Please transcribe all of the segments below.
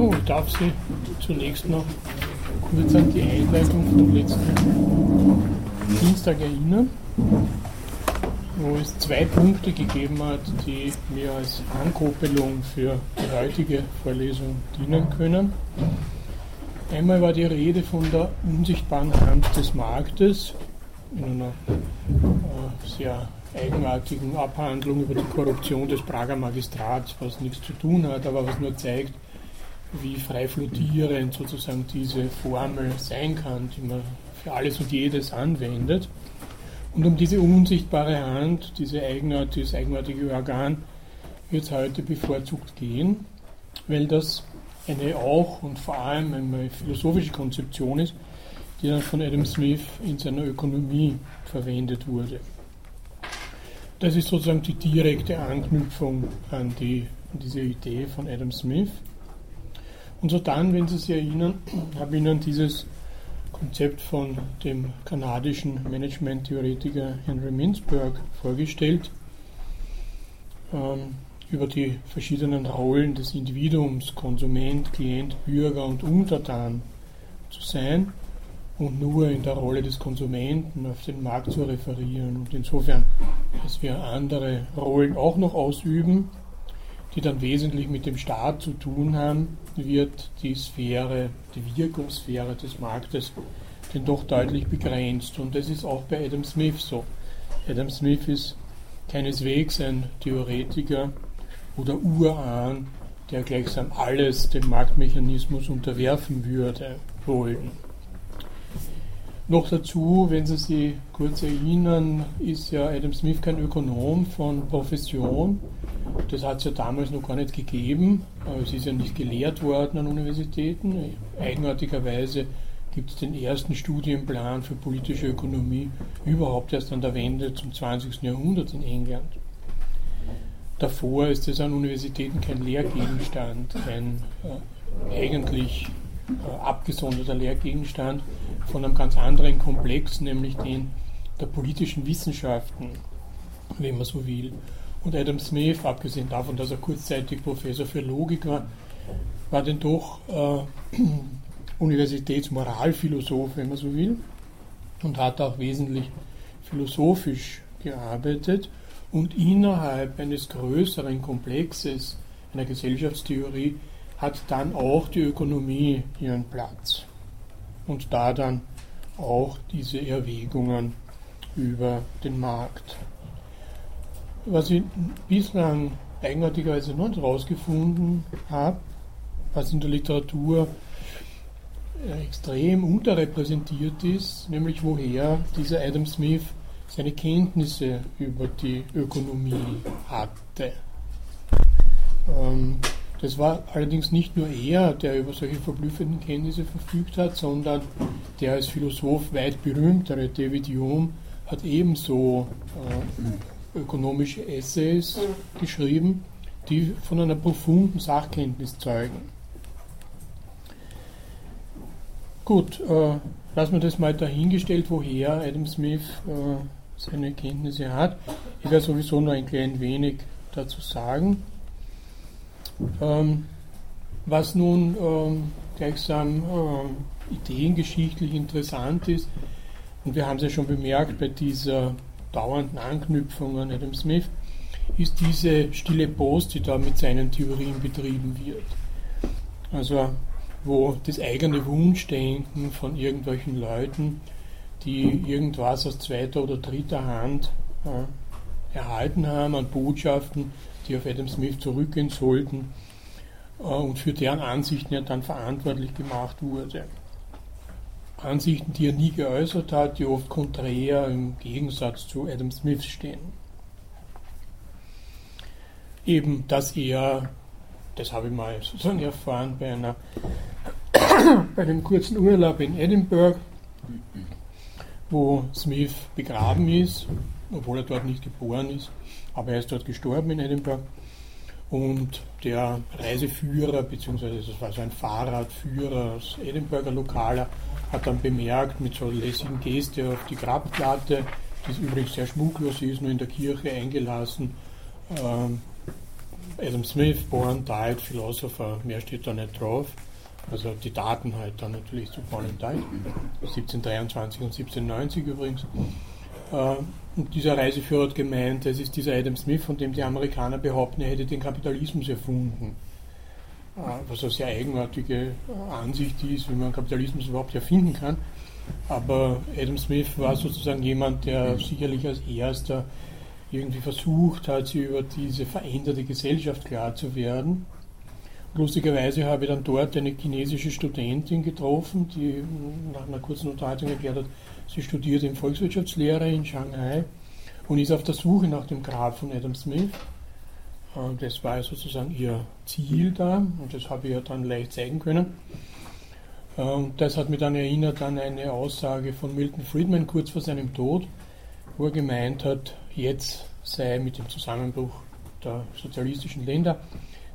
So, ich darf Sie zunächst noch kurz an die Einleitung vom letzten Dienstag erinnern, wo es zwei Punkte gegeben hat, die mir als Ankuppelung für die heutige Vorlesung dienen können. Einmal war die Rede von der unsichtbaren Hand des Marktes in einer äh, sehr eigenartigen Abhandlung über die Korruption des Prager Magistrats, was nichts zu tun hat, aber was nur zeigt, wie frei flottierend sozusagen diese Formel sein kann, die man für alles und jedes anwendet. Und um diese unsichtbare Hand, diese eigenart, dieses eigenartige Organ, wird es heute bevorzugt gehen, weil das eine auch und vor allem eine philosophische Konzeption ist, die dann von Adam Smith in seiner Ökonomie verwendet wurde. Das ist sozusagen die direkte Anknüpfung an, die, an diese Idee von Adam Smith. Und so dann, wenn Sie sich erinnern, habe ich Ihnen dieses Konzept von dem kanadischen Management-Theoretiker Henry Mintzberg vorgestellt, ähm, über die verschiedenen Rollen des Individuums, Konsument, Klient, Bürger und Untertan zu sein und nur in der Rolle des Konsumenten auf den Markt zu referieren. Und insofern, dass wir andere Rollen auch noch ausüben, die dann wesentlich mit dem Staat zu tun haben, wird die Sphäre, die Wirkungssphäre des Marktes denn doch deutlich begrenzt. Und das ist auch bei Adam Smith so. Adam Smith ist keineswegs ein Theoretiker oder Urahn, der gleichsam alles dem Marktmechanismus unterwerfen würde wollen. Noch dazu, wenn Sie sich kurz erinnern, ist ja Adam Smith kein Ökonom von Profession. Das hat es ja damals noch gar nicht gegeben. Es ist ja nicht gelehrt worden an Universitäten. Eigenartigerweise gibt es den ersten Studienplan für politische Ökonomie überhaupt erst an der Wende zum 20. Jahrhundert in England. Davor ist es an Universitäten kein Lehrgegenstand, ein äh, eigentlich abgesonderter Lehrgegenstand von einem ganz anderen Komplex, nämlich den der politischen Wissenschaften, wenn man so will. Und Adam Smith, abgesehen davon, dass er kurzzeitig Professor für Logik war, war denn doch äh, Universitätsmoralphilosoph, wenn man so will, und hat auch wesentlich philosophisch gearbeitet und innerhalb eines größeren Komplexes einer Gesellschaftstheorie hat dann auch die Ökonomie ihren Platz. Und da dann auch diese Erwägungen über den Markt. Was ich bislang eigenartigerweise noch nicht herausgefunden habe, was in der Literatur äh, extrem unterrepräsentiert ist, nämlich woher dieser Adam Smith seine Kenntnisse über die Ökonomie hatte. Ähm, das war allerdings nicht nur er, der über solche verblüffenden Kenntnisse verfügt hat, sondern der als Philosoph weit berühmtere David Hume hat ebenso äh, ökonomische Essays geschrieben, die von einer profunden Sachkenntnis zeugen. Gut, äh, lassen wir das mal dahingestellt, woher Adam Smith äh, seine Kenntnisse hat. Ich werde sowieso noch ein klein wenig dazu sagen. Ähm, was nun ähm, gleichsam äh, ideengeschichtlich interessant ist, und wir haben es ja schon bemerkt bei dieser dauernden Anknüpfung an Adam Smith, ist diese stille Post, die da mit seinen Theorien betrieben wird. Also wo das eigene Wunschdenken von irgendwelchen Leuten, die irgendwas aus zweiter oder dritter Hand äh, erhalten haben an Botschaften, die auf Adam Smith zurückgehen sollten äh, und für deren Ansichten er dann verantwortlich gemacht wurde. Ansichten, die er nie geäußert hat, die oft konträr im Gegensatz zu Adam Smith stehen. Eben, dass er, das habe ich mal sozusagen erfahren bei einer bei einem kurzen Urlaub in Edinburgh, wo Smith begraben ist, obwohl er dort nicht geboren ist, aber er ist dort gestorben in Edinburgh. Und der Reiseführer, beziehungsweise das war so ein Fahrradführer aus Edinburgher Lokaler, hat dann bemerkt mit so lässigen Geste auf die Grabplatte, die übrigens sehr schmucklos ist, nur in der Kirche eingelassen, ähm, Adam Smith, born, died, Philosopher, mehr steht da nicht drauf. Also die Daten halt dann natürlich zu Born and Died, 1723 und 1790 übrigens. Äh, und dieser Reiseführer hat gemeint, es ist dieser Adam Smith, von dem die Amerikaner behaupten, er hätte den Kapitalismus erfunden. Äh, was eine sehr eigenartige Ansicht ist, wie man Kapitalismus überhaupt erfinden kann. Aber Adam Smith war sozusagen jemand, der sicherlich als erster irgendwie versucht hat, sich über diese veränderte Gesellschaft klar zu werden. Lustigerweise habe ich dann dort eine chinesische Studentin getroffen, die nach einer kurzen Unterhaltung erklärt hat, sie studiert in Volkswirtschaftslehre in Shanghai und ist auf der Suche nach dem Grab von Adam Smith. Und das war sozusagen ihr Ziel da und das habe ich ja dann leicht zeigen können. Und das hat mich dann erinnert an eine Aussage von Milton Friedman kurz vor seinem Tod, wo er gemeint hat, jetzt sei mit dem Zusammenbruch der sozialistischen Länder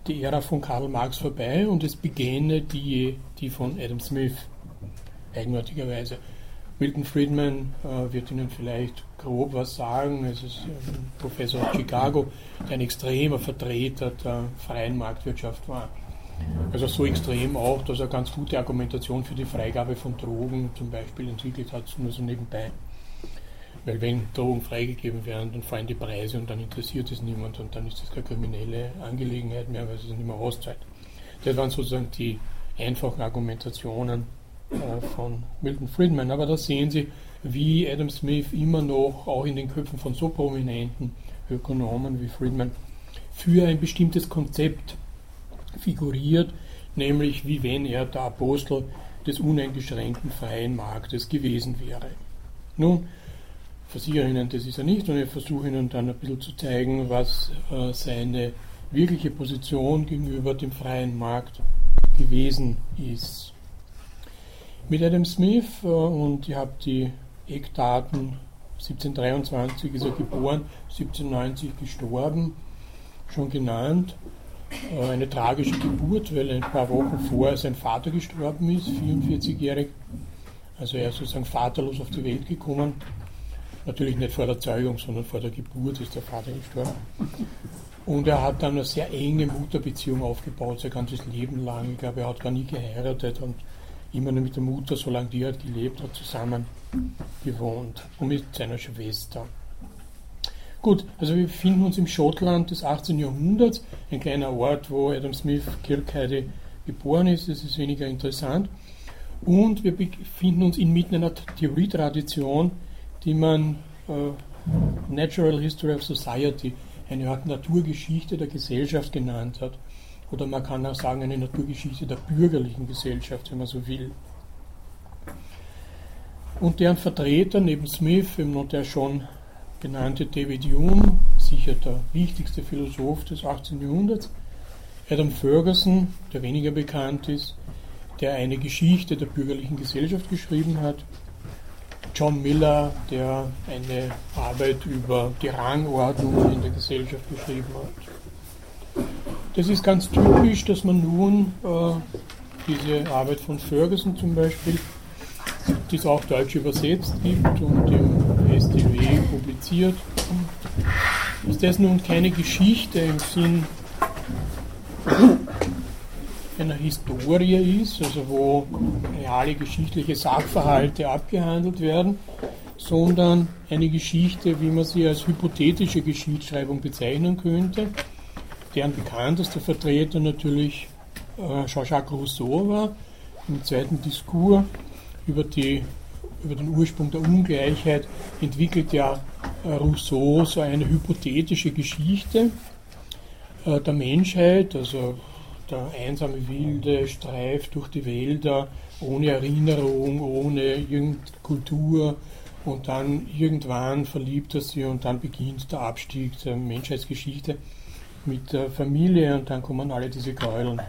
die Ära von Karl Marx vorbei und es beginne die, die von Adam Smith, eigenartigerweise. Milton Friedman äh, wird Ihnen vielleicht grob was sagen. Es ist ein Professor aus Chicago, der ein extremer Vertreter der freien Marktwirtschaft war. Also so extrem auch, dass er ganz gute Argumentation für die Freigabe von Drogen zum Beispiel entwickelt hat, nur so nebenbei. Weil wenn Drogen freigegeben werden, dann fallen die Preise und dann interessiert es niemand und dann ist das keine kriminelle Angelegenheit mehr, weil es nicht mehr auszahlt. Das waren sozusagen die einfachen Argumentationen von Milton Friedman. Aber da sehen Sie, wie Adam Smith immer noch auch in den Köpfen von so prominenten Ökonomen wie Friedman für ein bestimmtes Konzept figuriert, nämlich wie wenn er der Apostel des uneingeschränkten freien Marktes gewesen wäre. Nun, versichere Ihnen, das ist er nicht und ich versuche Ihnen dann ein bisschen zu zeigen, was äh, seine wirkliche Position gegenüber dem freien Markt gewesen ist. Mit Adam Smith, äh, und ihr habt die Eckdaten, 1723 ist er geboren, 1790 gestorben, schon genannt. Äh, eine tragische Geburt, weil ein paar Wochen vorher sein Vater gestorben ist, 44-jährig. Also er ist sozusagen vaterlos auf die Welt gekommen. Natürlich nicht vor der Zeugung, sondern vor der Geburt ist der Vater gestorben. Und er hat dann eine sehr enge Mutterbeziehung aufgebaut, sein ganzes Leben lang. Ich glaube, er hat gar nie geheiratet und immer nur mit der Mutter, solange die halt gelebt hat, zusammen gewohnt. Und mit seiner Schwester. Gut, also wir befinden uns im Schottland des 18. Jahrhunderts, ein kleiner Ort, wo Adam Smith Kirkheide geboren ist, das ist weniger interessant. Und wir befinden uns inmitten einer Theorietradition, die man äh, Natural History of Society, eine Art Naturgeschichte der Gesellschaft genannt hat. Oder man kann auch sagen, eine Naturgeschichte der bürgerlichen Gesellschaft, wenn man so will. Und deren Vertreter neben Smith, eben noch der schon genannte David Hume, sicher der wichtigste Philosoph des 18. Jahrhunderts, Adam Ferguson, der weniger bekannt ist, der eine Geschichte der bürgerlichen Gesellschaft geschrieben hat, John Miller, der eine Arbeit über die Rangordnung in der Gesellschaft geschrieben hat. Das ist ganz typisch, dass man nun äh, diese Arbeit von Ferguson zum Beispiel die es auch deutsch übersetzt gibt und im STW publiziert. Dass das nun keine Geschichte im Sinn einer Historie ist, also wo reale geschichtliche Sachverhalte abgehandelt werden, sondern eine Geschichte, wie man sie als hypothetische Geschichtsschreibung bezeichnen könnte, deren bekanntester Vertreter natürlich äh, Jean-Jacques Rousseau war, im zweiten Diskurs über, die, über den Ursprung der Ungleichheit entwickelt ja äh, Rousseau so eine hypothetische Geschichte äh, der Menschheit, also der einsame Wilde streift durch die Wälder ohne Erinnerung, ohne irgendeine Kultur und dann irgendwann verliebt er sie und dann beginnt der Abstieg der Menschheitsgeschichte mit der Familie und dann kommen alle diese Gräueln.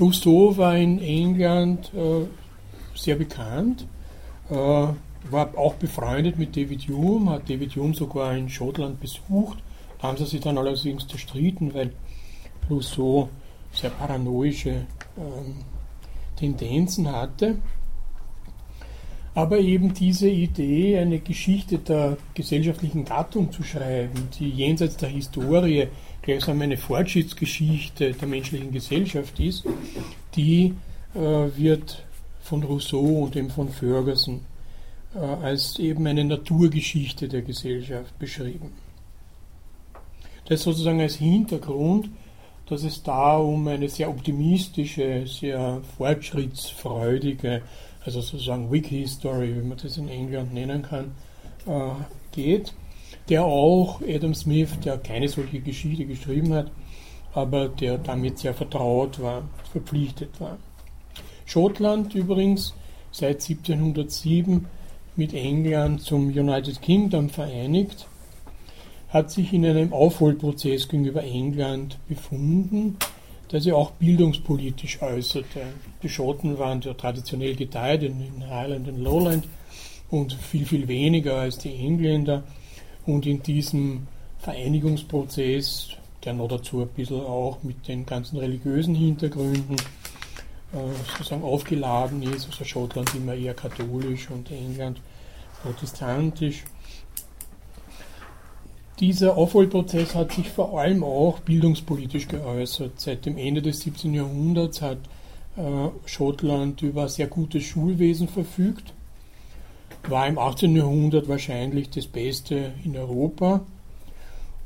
Rousseau war in England äh, sehr bekannt, äh, war auch befreundet mit David Hume, hat David Hume sogar in Schottland besucht. Da haben sie sich dann allerdings zerstritten, weil Rousseau sehr paranoische ähm, Tendenzen hatte. Aber eben diese Idee, eine Geschichte der gesellschaftlichen Gattung zu schreiben, die jenseits der Historie gleichsam eine Fortschrittsgeschichte der menschlichen Gesellschaft ist, die äh, wird von Rousseau und eben von Ferguson äh, als eben eine Naturgeschichte der Gesellschaft beschrieben. Das sozusagen als Hintergrund, dass es da um eine sehr optimistische, sehr fortschrittsfreudige also sozusagen Wiki-Story, wie man das in England nennen kann, äh, geht, der auch Adam Smith, der keine solche Geschichte geschrieben hat, aber der damit sehr vertraut war, verpflichtet war. Schottland übrigens seit 1707 mit England zum United Kingdom vereinigt, hat sich in einem Aufholprozess gegenüber England befunden, der sich auch bildungspolitisch äußerte. Die Schotten waren ja traditionell geteilt in, in Highland und Lowland und viel, viel weniger als die Engländer. Und in diesem Vereinigungsprozess, der noch dazu ein bisschen auch mit den ganzen religiösen Hintergründen äh, sozusagen aufgeladen ist, also Schottland immer eher katholisch und England protestantisch, dieser Aufholprozess hat sich vor allem auch bildungspolitisch geäußert. Seit dem Ende des 17. Jahrhunderts hat äh, Schottland über sehr gutes Schulwesen verfügt, war im 18. Jahrhundert wahrscheinlich das Beste in Europa.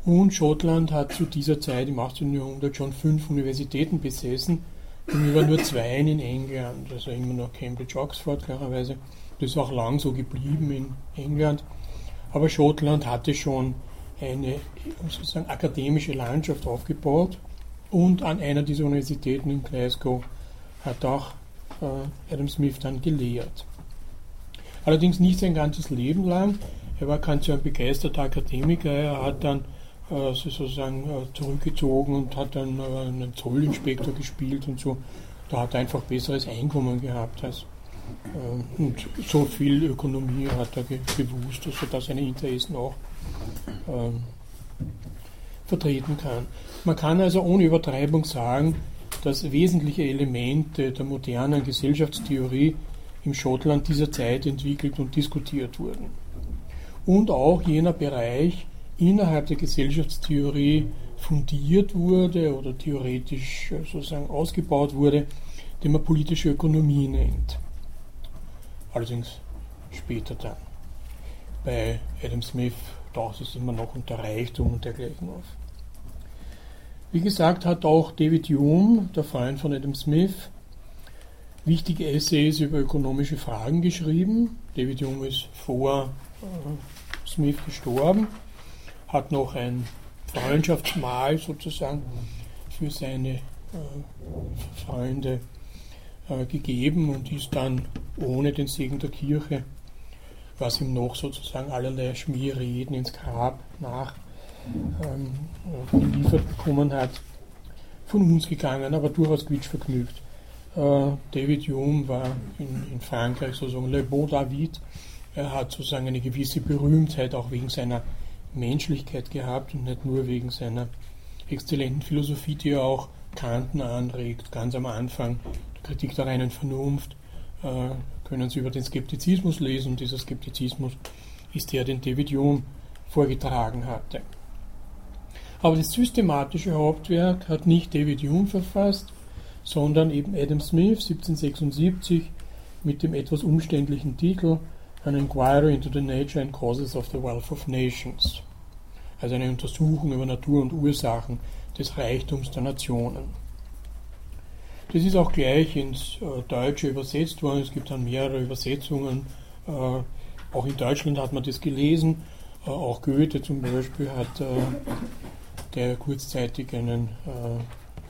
Und Schottland hat zu dieser Zeit im 18. Jahrhundert schon fünf Universitäten besessen, gegenüber nur zwei in England, also immer noch Cambridge, Oxford klarerweise. Das ist auch lang so geblieben in England. Aber Schottland hatte schon eine sozusagen akademische Landschaft aufgebaut und an einer dieser Universitäten in Glasgow hat auch äh, Adam Smith dann gelehrt. Allerdings nicht sein ganzes Leben lang. Er war so ein begeisterter Akademiker. Er hat dann äh, sozusagen äh, zurückgezogen und hat dann äh, einen Zollinspektor gespielt und so. Da hat er einfach besseres Einkommen gehabt als äh, und so viel Ökonomie hat er gewusst, also dass seine Interessen auch ähm, vertreten kann. Man kann also ohne Übertreibung sagen, dass wesentliche Elemente der modernen Gesellschaftstheorie im Schottland dieser Zeit entwickelt und diskutiert wurden. Und auch jener Bereich innerhalb der Gesellschaftstheorie fundiert wurde oder theoretisch äh, sozusagen ausgebaut wurde, den man politische Ökonomie nennt. Allerdings später dann. Bei Adam Smith taucht es immer noch unter Reichtum und dergleichen auf. Wie gesagt, hat auch David Hume, der Freund von Adam Smith, wichtige Essays über ökonomische Fragen geschrieben. David Hume ist vor äh, Smith gestorben, hat noch ein Freundschaftsmahl sozusagen für seine äh, Freunde äh, gegeben und ist dann ohne den Segen der Kirche was ihm noch sozusagen allerlei Schmierreden ins Grab nach ähm, geliefert bekommen hat, von uns gegangen, aber durchaus quietschvergnügt. David Hume war in, in, Frankreich sozusagen Le Beau David. Er hat sozusagen eine gewisse Berühmtheit auch wegen seiner Menschlichkeit gehabt und nicht nur wegen seiner exzellenten Philosophie, die er auch Kanten anregt, ganz am Anfang, die Kritik der reinen Vernunft, äh, können Sie über den Skeptizismus lesen. Dieser Skeptizismus ist der, den David Hume vorgetragen hatte. Aber das systematische Hauptwerk hat nicht David Hume verfasst, sondern eben Adam Smith 1776 mit dem etwas umständlichen Titel An Inquiry into the Nature and Causes of the Wealth of Nations, also eine Untersuchung über Natur und Ursachen des Reichtums der Nationen. Das ist auch gleich ins äh, Deutsche übersetzt worden. Es gibt dann mehrere Übersetzungen. Äh, auch in Deutschland hat man das gelesen. Äh, auch Goethe zum Beispiel hat, der kurzzeitig einen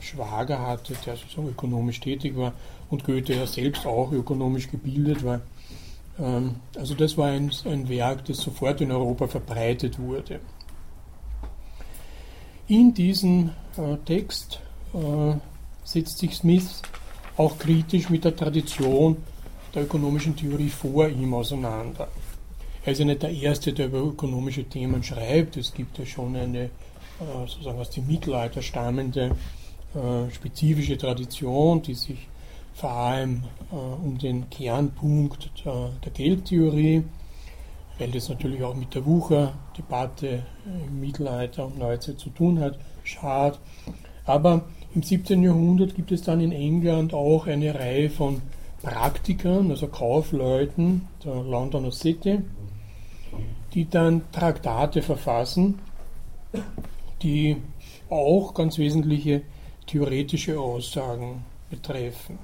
Schwager hatte, der sozusagen ökonomisch tätig war und Goethe ja selbst auch ökonomisch gebildet war. Ähm, also das war ein, ein Werk, das sofort in Europa verbreitet wurde. In diesem Text setzt sich Smith auch kritisch mit der Tradition der ökonomischen Theorie vor ihm auseinander. Er ist ja nicht der Erste, der über ökonomische Themen schreibt. Es gibt ja schon eine äh, sozusagen aus dem Mittelalter stammende äh, spezifische Tradition, die sich vor allem äh, um den Kernpunkt der, der, Geldtheorie, weil das natürlich auch mit der Wucherdebatte im Mittelalter und Neuzeit zu tun hat, schade. Aber im 17. Jahrhundert gibt es dann in England auch eine Reihe von Praktikern, also Kaufleuten der Londoner City, die dann Traktate verfassen, die auch ganz wesentliche theoretische Aussagen betreffen.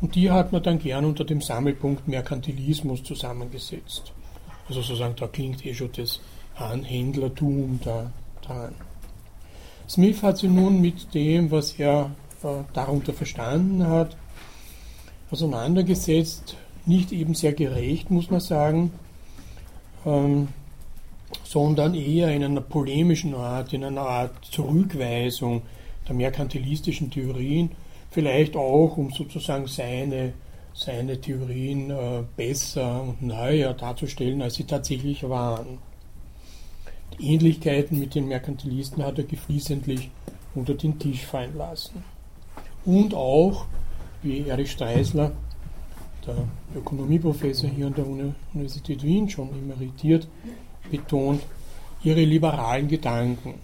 Und die hat man dann gern unter dem Sammelpunkt Merkantilismus zusammengesetzt. Also sozusagen, da klingt eh schon das Anhändlertum da dran. Smith hat sich nun mit dem, was er äh, darunter verstanden hat, auseinandergesetzt. Nicht eben sehr gerecht, muss man sagen, ähm, sondern eher in einer polemischen Art, in einer Art Zurückweisung der merkantilistischen Theorien, vielleicht auch, um sozusagen seine, seine Theorien äh, besser und neuer darzustellen, als sie tatsächlich waren. Die Ähnlichkeiten mit den Merkantilisten hat er geflissentlich unter den Tisch fallen lassen. Und auch, wie Erich Streisler, der Ökonomieprofessor hier an der Universität Wien schon emeritiert, betont, ihre liberalen Gedanken.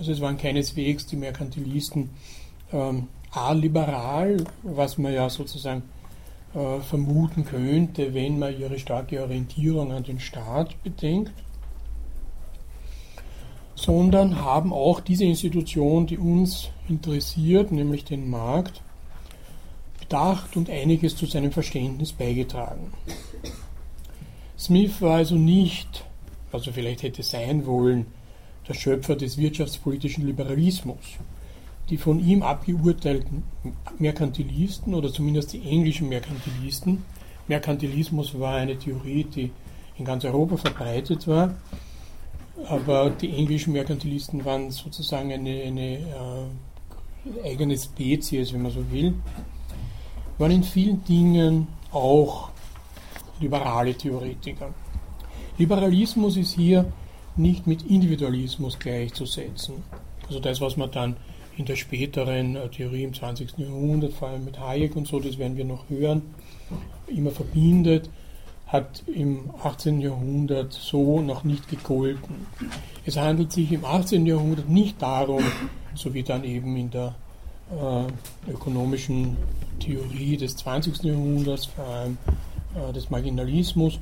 Also es waren keineswegs die Merkantilisten ähm, aliberal, was man ja sozusagen äh, vermuten könnte, wenn man ihre starke Orientierung an den Staat bedenkt, sondern haben auch diese Institution, die uns interessiert, nämlich den Markt, bedacht und einiges zu seinem Verständnis beigetragen. Smith war also nicht, also vielleicht hätte sein wollen, der Schöpfer des wirtschaftspolitischen Liberalismus. Die von ihm abgeurteilten Merkantilisten oder zumindest die englischen Merkantilisten, Merkantilismus war eine Theorie, die in ganz Europa verbreitet war, aber die englischen Merkantilisten waren sozusagen eine, eine äh, eigene Spezies, wenn man so will, waren in vielen Dingen auch liberale Theoretiker. Liberalismus ist hier nicht mit Individualismus gleichzusetzen. Also das, was man dann in der späteren äh, Theorie im 20. Jahrhundert, vor allem mit Hayek und so, das werden wir noch hören, immer verbindet, hat im 18. Jahrhundert so noch nicht gegolten. Es handelt sich im 18. Jahrhundert nicht darum, so wie dann eben in der äh, ökonomischen Theorie des 20. Jahrhunderts, vor allem äh, des Marginalismus,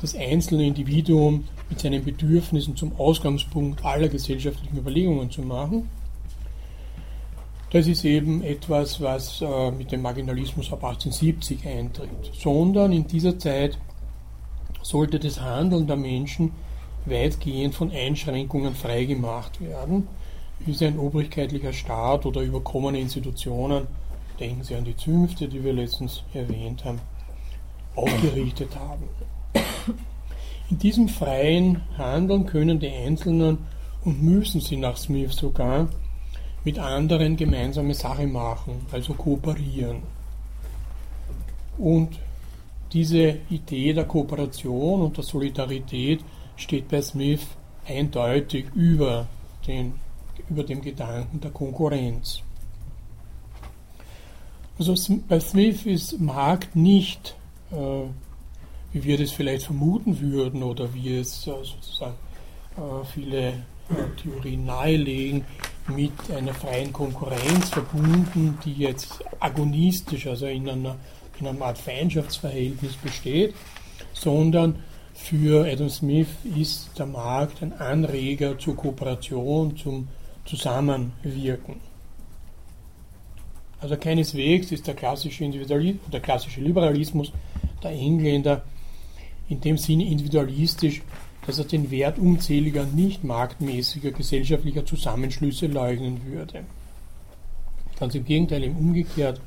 das einzelne Individuum mit seinen Bedürfnissen zum Ausgangspunkt aller gesellschaftlichen Überlegungen zu machen. Das ist eben etwas, was äh, mit dem Marginalismus ab 1870 eintritt, sondern in dieser Zeit sollte das Handeln der Menschen weitgehend von Einschränkungen freigemacht werden, wie sie ein obrigkeitlicher Staat oder überkommene Institutionen, denken Sie an die Zünfte, die wir letztens erwähnt haben, aufgerichtet haben. In diesem freien Handeln können die Einzelnen und müssen sie nach Smith sogar mit anderen gemeinsame Sache machen, also kooperieren. Und diese Idee der Kooperation und der Solidarität steht bei Smith eindeutig über, den, über dem Gedanken der Konkurrenz. Also bei Smith ist Markt nicht, äh, wie wir das vielleicht vermuten würden oder wie es äh, sozusagen äh, viele äh, Theorien nahelegen, mit einer freien Konkurrenz verbunden, die jetzt agonistisch, also in einer in einer Art Feindschaftsverhältnis besteht, sondern für Adam Smith ist der Markt ein Anreger zur Kooperation, zum Zusammenwirken. Also keineswegs ist der klassische, Individualismus, der klassische Liberalismus der Engländer in dem Sinne individualistisch, dass er den Wert unzähliger nicht marktmäßiger gesellschaftlicher Zusammenschlüsse leugnen würde. Ganz im Gegenteil, im Umgekehrt,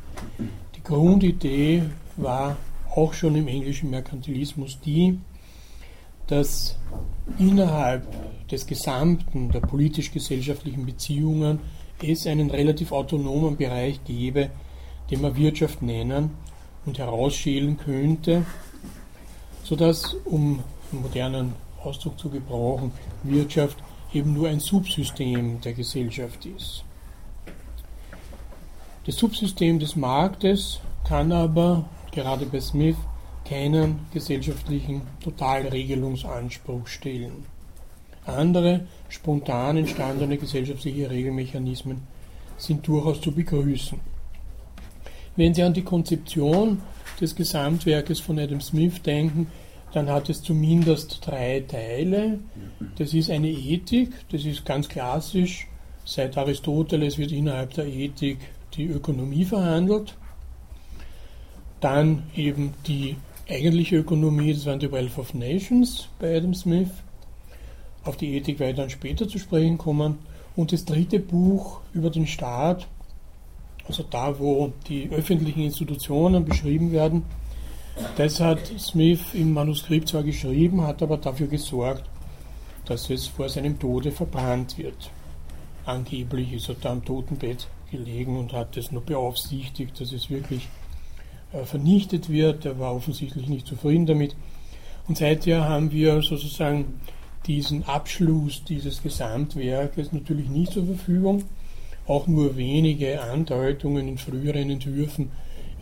Grundidee war auch schon im englischen Merkantilismus die, dass innerhalb des Gesamten der politisch-gesellschaftlichen Beziehungen es einen relativ autonomen Bereich gäbe, den man Wirtschaft nennen und herausschälen könnte, sodass, um einen modernen Ausdruck zu gebrauchen, Wirtschaft eben nur ein Subsystem der Gesellschaft ist. Das Subsystem des Marktes kann aber gerade bei Smith keinen gesellschaftlichen Totalregelungsanspruch stellen. Andere spontan entstandene gesellschaftliche Regelmechanismen sind durchaus zu begrüßen. Wenn Sie an die Konzeption des Gesamtwerkes von Adam Smith denken, dann hat es zumindest drei Teile. Das ist eine Ethik, das ist ganz klassisch. Seit Aristoteles wird innerhalb der Ethik die Ökonomie verhandelt. Dann eben die eigentliche Ökonomie, das waren die Wealth of Nations bei Adam Smith. Auf die Ethik werde ich dann später zu sprechen kommen. Und das dritte Buch über den Staat, also da, wo die öffentlichen Institutionen beschrieben werden, das hat Smith im Manuskript zwar geschrieben, hat aber dafür gesorgt, dass es vor seinem Tode verbrannt wird. Angeblich ist er da am Totenbett gelegen und hat es nur beaufsichtigt, dass es wirklich äh, vernichtet wird. Er war offensichtlich nicht zufrieden damit. Und seither haben wir sozusagen diesen Abschluss dieses Gesamtwerkes natürlich nicht zur Verfügung. Auch nur wenige Andeutungen in früheren Entwürfen,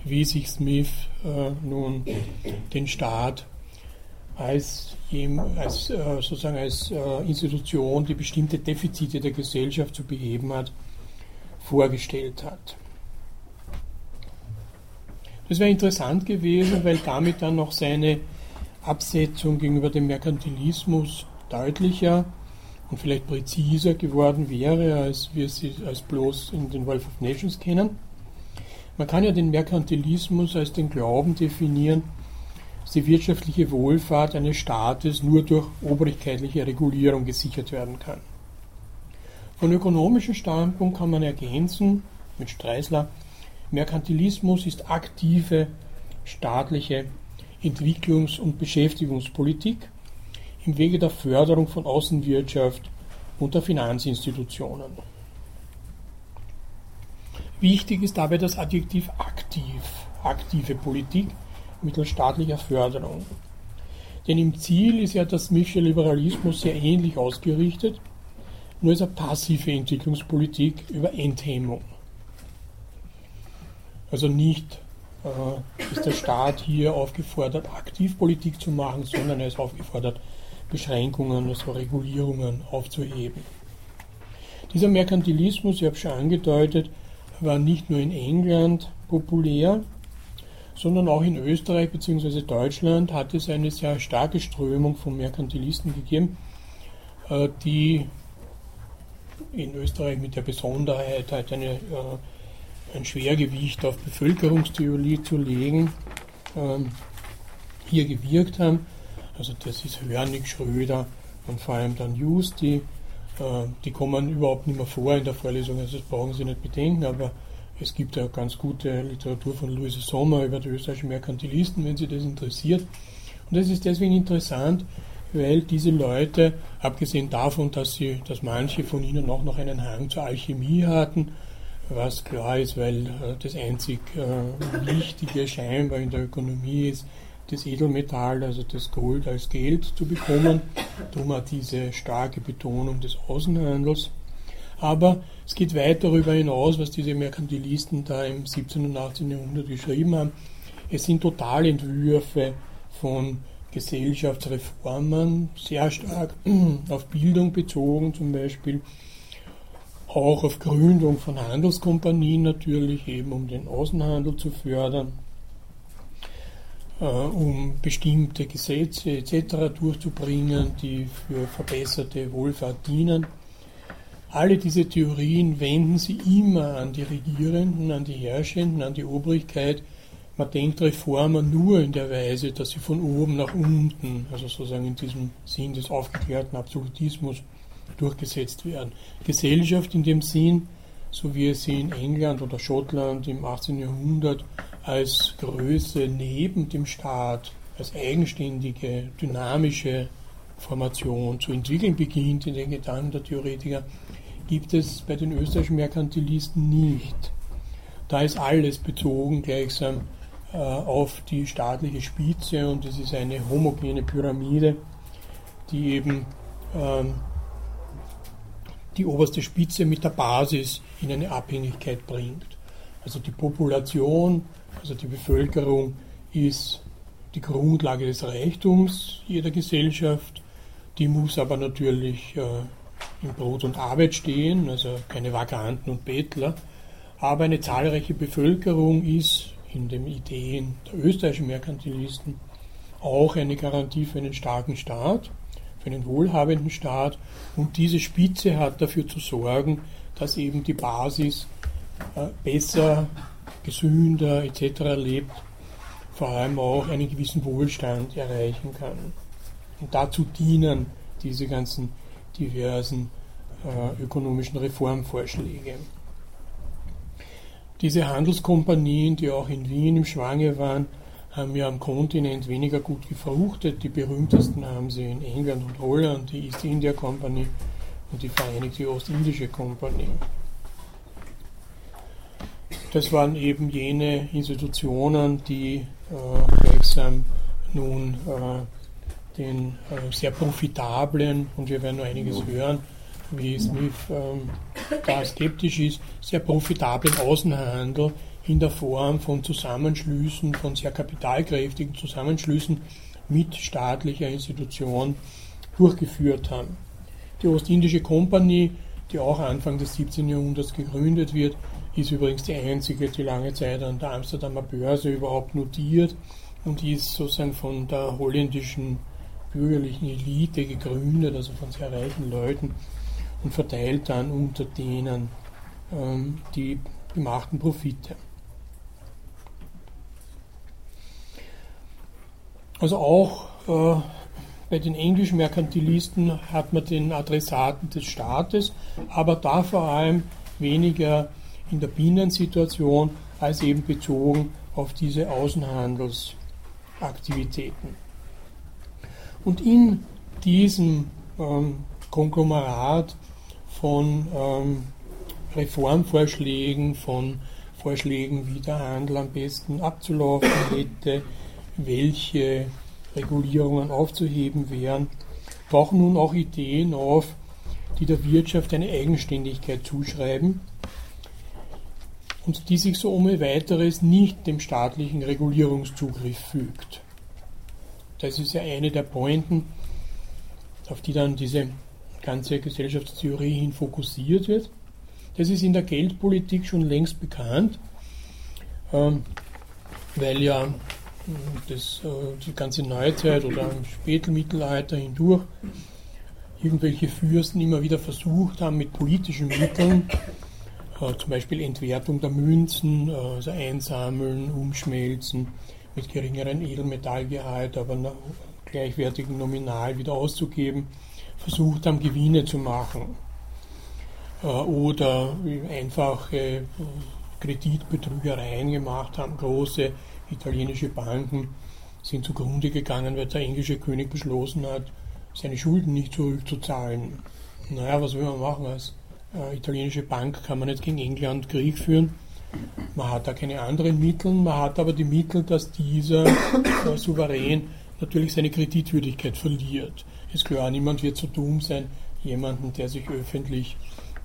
wie sich Smith äh, nun den Staat als, als äh, sozusagen als äh, Institution, die bestimmte Defizite der Gesellschaft zu beheben hat, vorgestellt hat. Das wäre interessant gewesen, weil damit dann noch seine Absetzung gegenüber dem Merkantilismus deutlicher und vielleicht präziser geworden wäre, als wir sie als bloß in den Wealth of Nations kennen. Man kann ja den Merkantilismus als den Glauben definieren, dass die wirtschaftliche Wohlfahrt eines Staates nur durch obrigkeitliche Regulierung gesichert werden kann. Von ökonomischem Standpunkt kann man ergänzen, mit Streisler, Merkantilismus ist aktive staatliche Entwicklungs- und Beschäftigungspolitik im Wege der Förderung von Außenwirtschaft und der Finanzinstitutionen. Wichtig ist dabei das Adjektiv aktiv, aktive Politik mittels staatlicher Förderung. Denn im Ziel ist ja das Smithsche Liberalismus sehr ähnlich ausgerichtet, nur ist eine passive Entwicklungspolitik über Enthemmung. Also nicht äh, ist der Staat hier aufgefordert, aktiv Politik zu machen, sondern er ist aufgefordert, Beschränkungen, also Regulierungen aufzuheben. Dieser Merkantilismus, ich habe schon angedeutet, war nicht nur in England populär, sondern auch in Österreich bzw. Deutschland hat es eine sehr starke Strömung von Merkantilisten gegeben, äh, die in Österreich mit der Besonderheit halt eine, äh, ein Schwergewicht auf Bevölkerungstheorie zu legen, ähm, hier gewirkt haben also das ist Hörnig, Schröder und vor allem dann Justi. Äh, die kommen überhaupt nicht mehr vor in der Vorlesung, also das brauchen Sie nicht bedenken, aber es gibt ja ganz gute Literatur von Louise Sommer über die österreichischen Merkantilisten, wenn Sie das interessiert. Und das ist deswegen interessant, weil diese Leute, abgesehen davon, dass, sie, dass manche von ihnen auch noch einen Hang zur Alchemie hatten, was klar ist, weil äh, das einzig äh, Wichtige scheinbar in der Ökonomie ist, das Edelmetall, also das Gold als Geld zu bekommen. Darum hat diese starke Betonung des Außenhandels. Aber es geht weit darüber hinaus, was diese Merkantilisten da im 17. und 18. Jahrhundert geschrieben haben. Es sind Totalentwürfe von Gesellschaftsreformen, sehr stark auf Bildung bezogen zum Beispiel, auch auf Gründung von Handelskompanien natürlich, eben um den Außenhandel zu fördern. Äh, um bestimmte Gesetze etc. durchzubringen, die für verbesserte Wohlfahrt dienen. Alle diese Theorien wenden sie immer an die Regierenden, an die Herrschenden, an die Obrigkeit. Man denkt Reformen nur in der Weise, dass sie von oben nach unten, also sozusagen in diesem Sinn des aufgeklärten Absolutismus, durchgesetzt werden. Gesellschaft in dem Sinn, so wie es sie in England oder Schottland im 18. Jahrhundert als Größe neben dem Staat, als eigenständige, dynamische Formation zu entwickeln beginnt in den Gedanken der Theoretiker, gibt es bei den österreichischen Merkantilisten nicht. Da ist alles bezogen gleichsam äh, auf die staatliche Spitze und es ist eine homogene Pyramide, die eben ähm, die oberste Spitze mit der Basis in eine Abhängigkeit bringt. Also die Population Also die Bevölkerung ist die Grundlage des Reichtums jeder Gesellschaft. Die muss aber natürlich äh, in Brot und Arbeit stehen, also keine Vaganten und Bettler. Aber eine zahlreiche Bevölkerung ist in den Ideen der österreichischen Merkantilisten auch eine Garantie für einen starken Staat, für einen wohlhabenden Staat. Und diese Spitze hat dafür zu sorgen, dass eben die Basis äh, besser, gesünder etc. lebt, vor allem auch einen gewissen Wohlstand erreichen kann. Und dazu dienen diese ganzen diversen äh, ökonomischen Reformvorschläge. Diese Handelskompanien, die auch in Wien im Schwange waren, haben ja am Kontinent weniger gut gefruchtet. Die berühmtesten haben sie in England und Holland, die East India Company und die Vereinigte Ostindische Kompanie. Das waren eben jene Institutionen, die äh, gleichsam nun äh, den äh, sehr profitablen, und wir werden noch einiges hören, wie Smith ähm, da skeptisch ist, sehr profitablen Außenhandel in der Form von Zusammenschlüssen, von sehr kapitalkräftigen Zusammenschlüssen mit staatlicher Institution durchgeführt haben. Die Ostindische Kompanie, die auch Anfang des 17. Jahrhunderts gegründet wird, ist übrigens die einzige, die lange Zeit an der Amsterdamer Börse überhaupt notiert und ist sozusagen von der holländischen bürgerlichen Elite gegründet, also von sehr reichen Leuten und verteilt dann unter denen ähm, die gemachten Profite. Also auch äh, bei den englischen Merkantilisten hat man den Adressaten des Staates, aber da vor allem weniger in der Binnensituation als eben bezogen auf diese Außenhandelsaktivitäten. Und in diesem ähm, Konglomerat von ähm, Reformvorschlägen, von Vorschlägen, wie der Handel am besten abzulaufen hätte, welche Regulierungen aufzuheben wären, tauchen nun auch Ideen auf, die der Wirtschaft eine Eigenständigkeit zuschreiben und die sich so ohne weiteres nicht dem staatlichen Regulierungszugriff fügt. Das ist ja eine der Pointen, auf die dann diese ganze Gesellschaftstheorie hin fokussiert wird. Das ist in der Geldpolitik schon längst bekannt, ähm, weil ja hm, das, äh, die ganze Neuzeit oder im Spätmittelalter hindurch irgendwelche Fürsten immer wieder versucht haben, mit politischen Mitteln, zum Beispiel Entwertung der Münzen, äh, also einsammeln, umschmelzen, mit geringeren Edelmetallgehalt, aber gleichwertigen Nominal wieder auszugeben, versucht haben, Gewinne zu machen. Äh, oder einfache äh, Kreditbetrügereien gemacht haben. Große italienische Banken sind zugrunde gegangen, weil der englische König beschlossen hat, seine Schulden nicht zurückzuzahlen. Naja, was will man machen als äh, italienische Bank? Kann man nicht gegen England Krieg führen? Man hat da keine anderen Mittel, man hat aber die Mittel, dass dieser äh, Souverän natürlich seine Kreditwürdigkeit verliert. Ist klar, niemand wird so dumm sein, jemanden, der sich öffentlich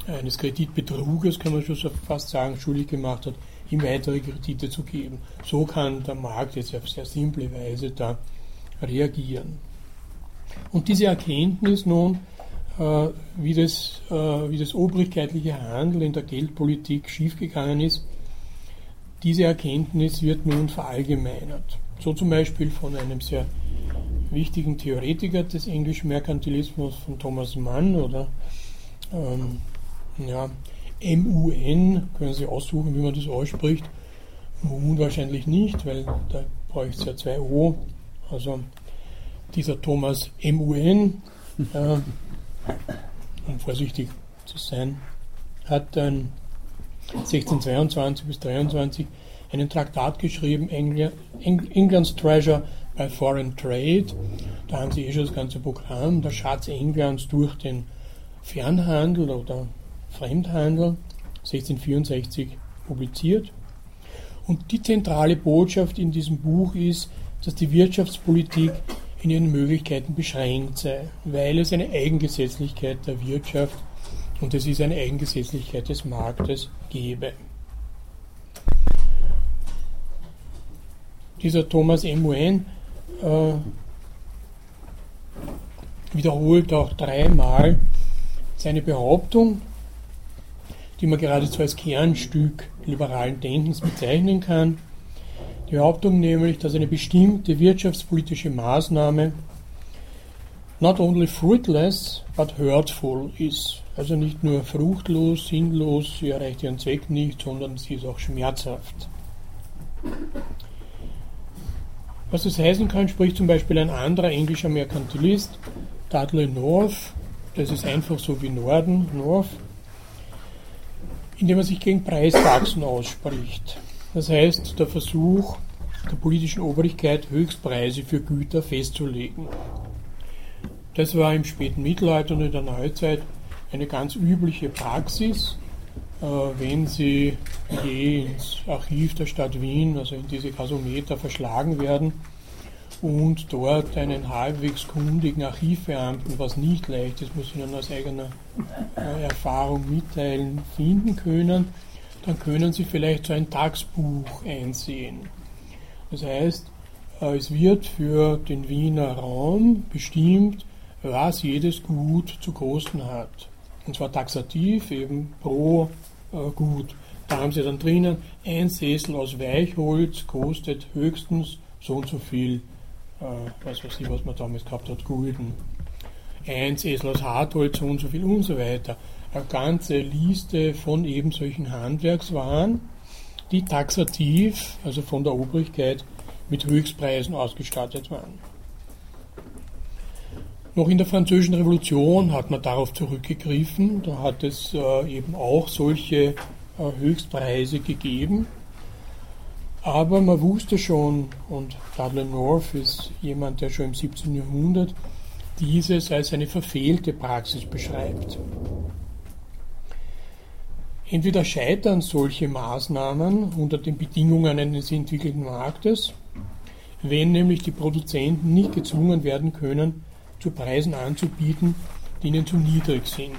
eines Kreditbetruges, kann man schon fast sagen, schuldig gemacht hat, ihm weitere Kredite zu geben. So kann der Markt jetzt auf sehr simple Weise da reagieren. Und diese Erkenntnis nun, wie, das, äh, wie das obrigkeitliche Handeln in der Geldpolitik schiefgegangen ist, diese Erkenntnis wird nun verallgemeinert. So zum Beispiel von einem sehr wichtigen Theoretiker des englischen Merkantilismus, von Thomas Mann oder ähm, ja, MUN, können Sie aussuchen, wie man das ausspricht. Mun wahrscheinlich nicht, weil da bräuchte es ja zwei O. Also dieser Thomas MUN, äh, um vorsichtig zu sein, hat dann 1622 bis 23 einen Traktat geschrieben, England's Treasure bei Foreign Trade. Da haben Sie eh schon das ganze Programm, der Schatz Englands durch den Fernhandel oder Fremdhandel 1664 publiziert. Und die zentrale Botschaft in diesem Buch ist, dass die Wirtschaftspolitik in ihren Möglichkeiten beschränkt sei, weil es eine Eigengesetzlichkeit der Wirtschaft und es ist eine Eigengesetzlichkeit des Marktes gebe. dieser Thomas M. Wayne äh, wiederholt auch dreimal seine Behauptung, die man geradezu als Kernstück liberalen Denkens bezeichnen kann. Die Behauptung nämlich, dass eine bestimmte wirtschaftspolitische Maßnahme not only fruitless, but hurtful ist. Also nicht nur fruchtlos, sinnlos, sie erreicht ihren Zweck nicht, sondern sie ist auch schmerzhaft. Was das heißen kann, spricht zum Beispiel ein anderer englischer Merkantilist, Dudley North, das ist einfach so wie Norden, North, indem er sich gegen Preiswachsen ausspricht. Das heißt, der Versuch der politischen Obrigkeit, Höchstpreise für Güter festzulegen. Das war im späten Mittelalter und in der Neuzeit eine ganz übliche Praxis, äh, wenn Sie je ins Archiv der Stadt Wien, also in diese Gasometer verschlagen werden und dort einen halbwegs kundigen Archivbeamten, was nicht leicht ist, muss ich Ihnen aus eigener äh, Erfahrung mitteilen, finden können, dann können Sie vielleicht so ein Tagsbuch einsehen. Das heißt, es wird für den Wiener Raum bestimmt, was jedes Gut zu kosten hat. Und zwar taxativ eben pro äh, Gut. Da haben sie dann drinnen, ein Sessel aus Weichholz kostet höchstens so und so viel, äh, was weiß ich, was man damals gehabt hat, Gulden. Ein Sessel aus Hartholz so und so viel und so weiter. Eine ganze Liste von eben solchen Handwerkswaren, die taxativ, also von der Obrigkeit, mit Höchstpreisen ausgestattet waren. Noch in der Französischen Revolution hat man darauf zurückgegriffen. Da hat es äh, eben auch solche äh, Höchstpreise gegeben. Aber man wusste schon, und Dudley North ist jemand, der schon im 17. Jahrhundert dieses als eine verfehlte Praxis beschreibt. Entweder scheitern solche Maßnahmen unter den Bedingungen eines entwickelten Marktes, wenn nämlich die Produzenten nicht gezwungen werden können, zu Preisen anzubieten, die ihnen zu niedrig sind.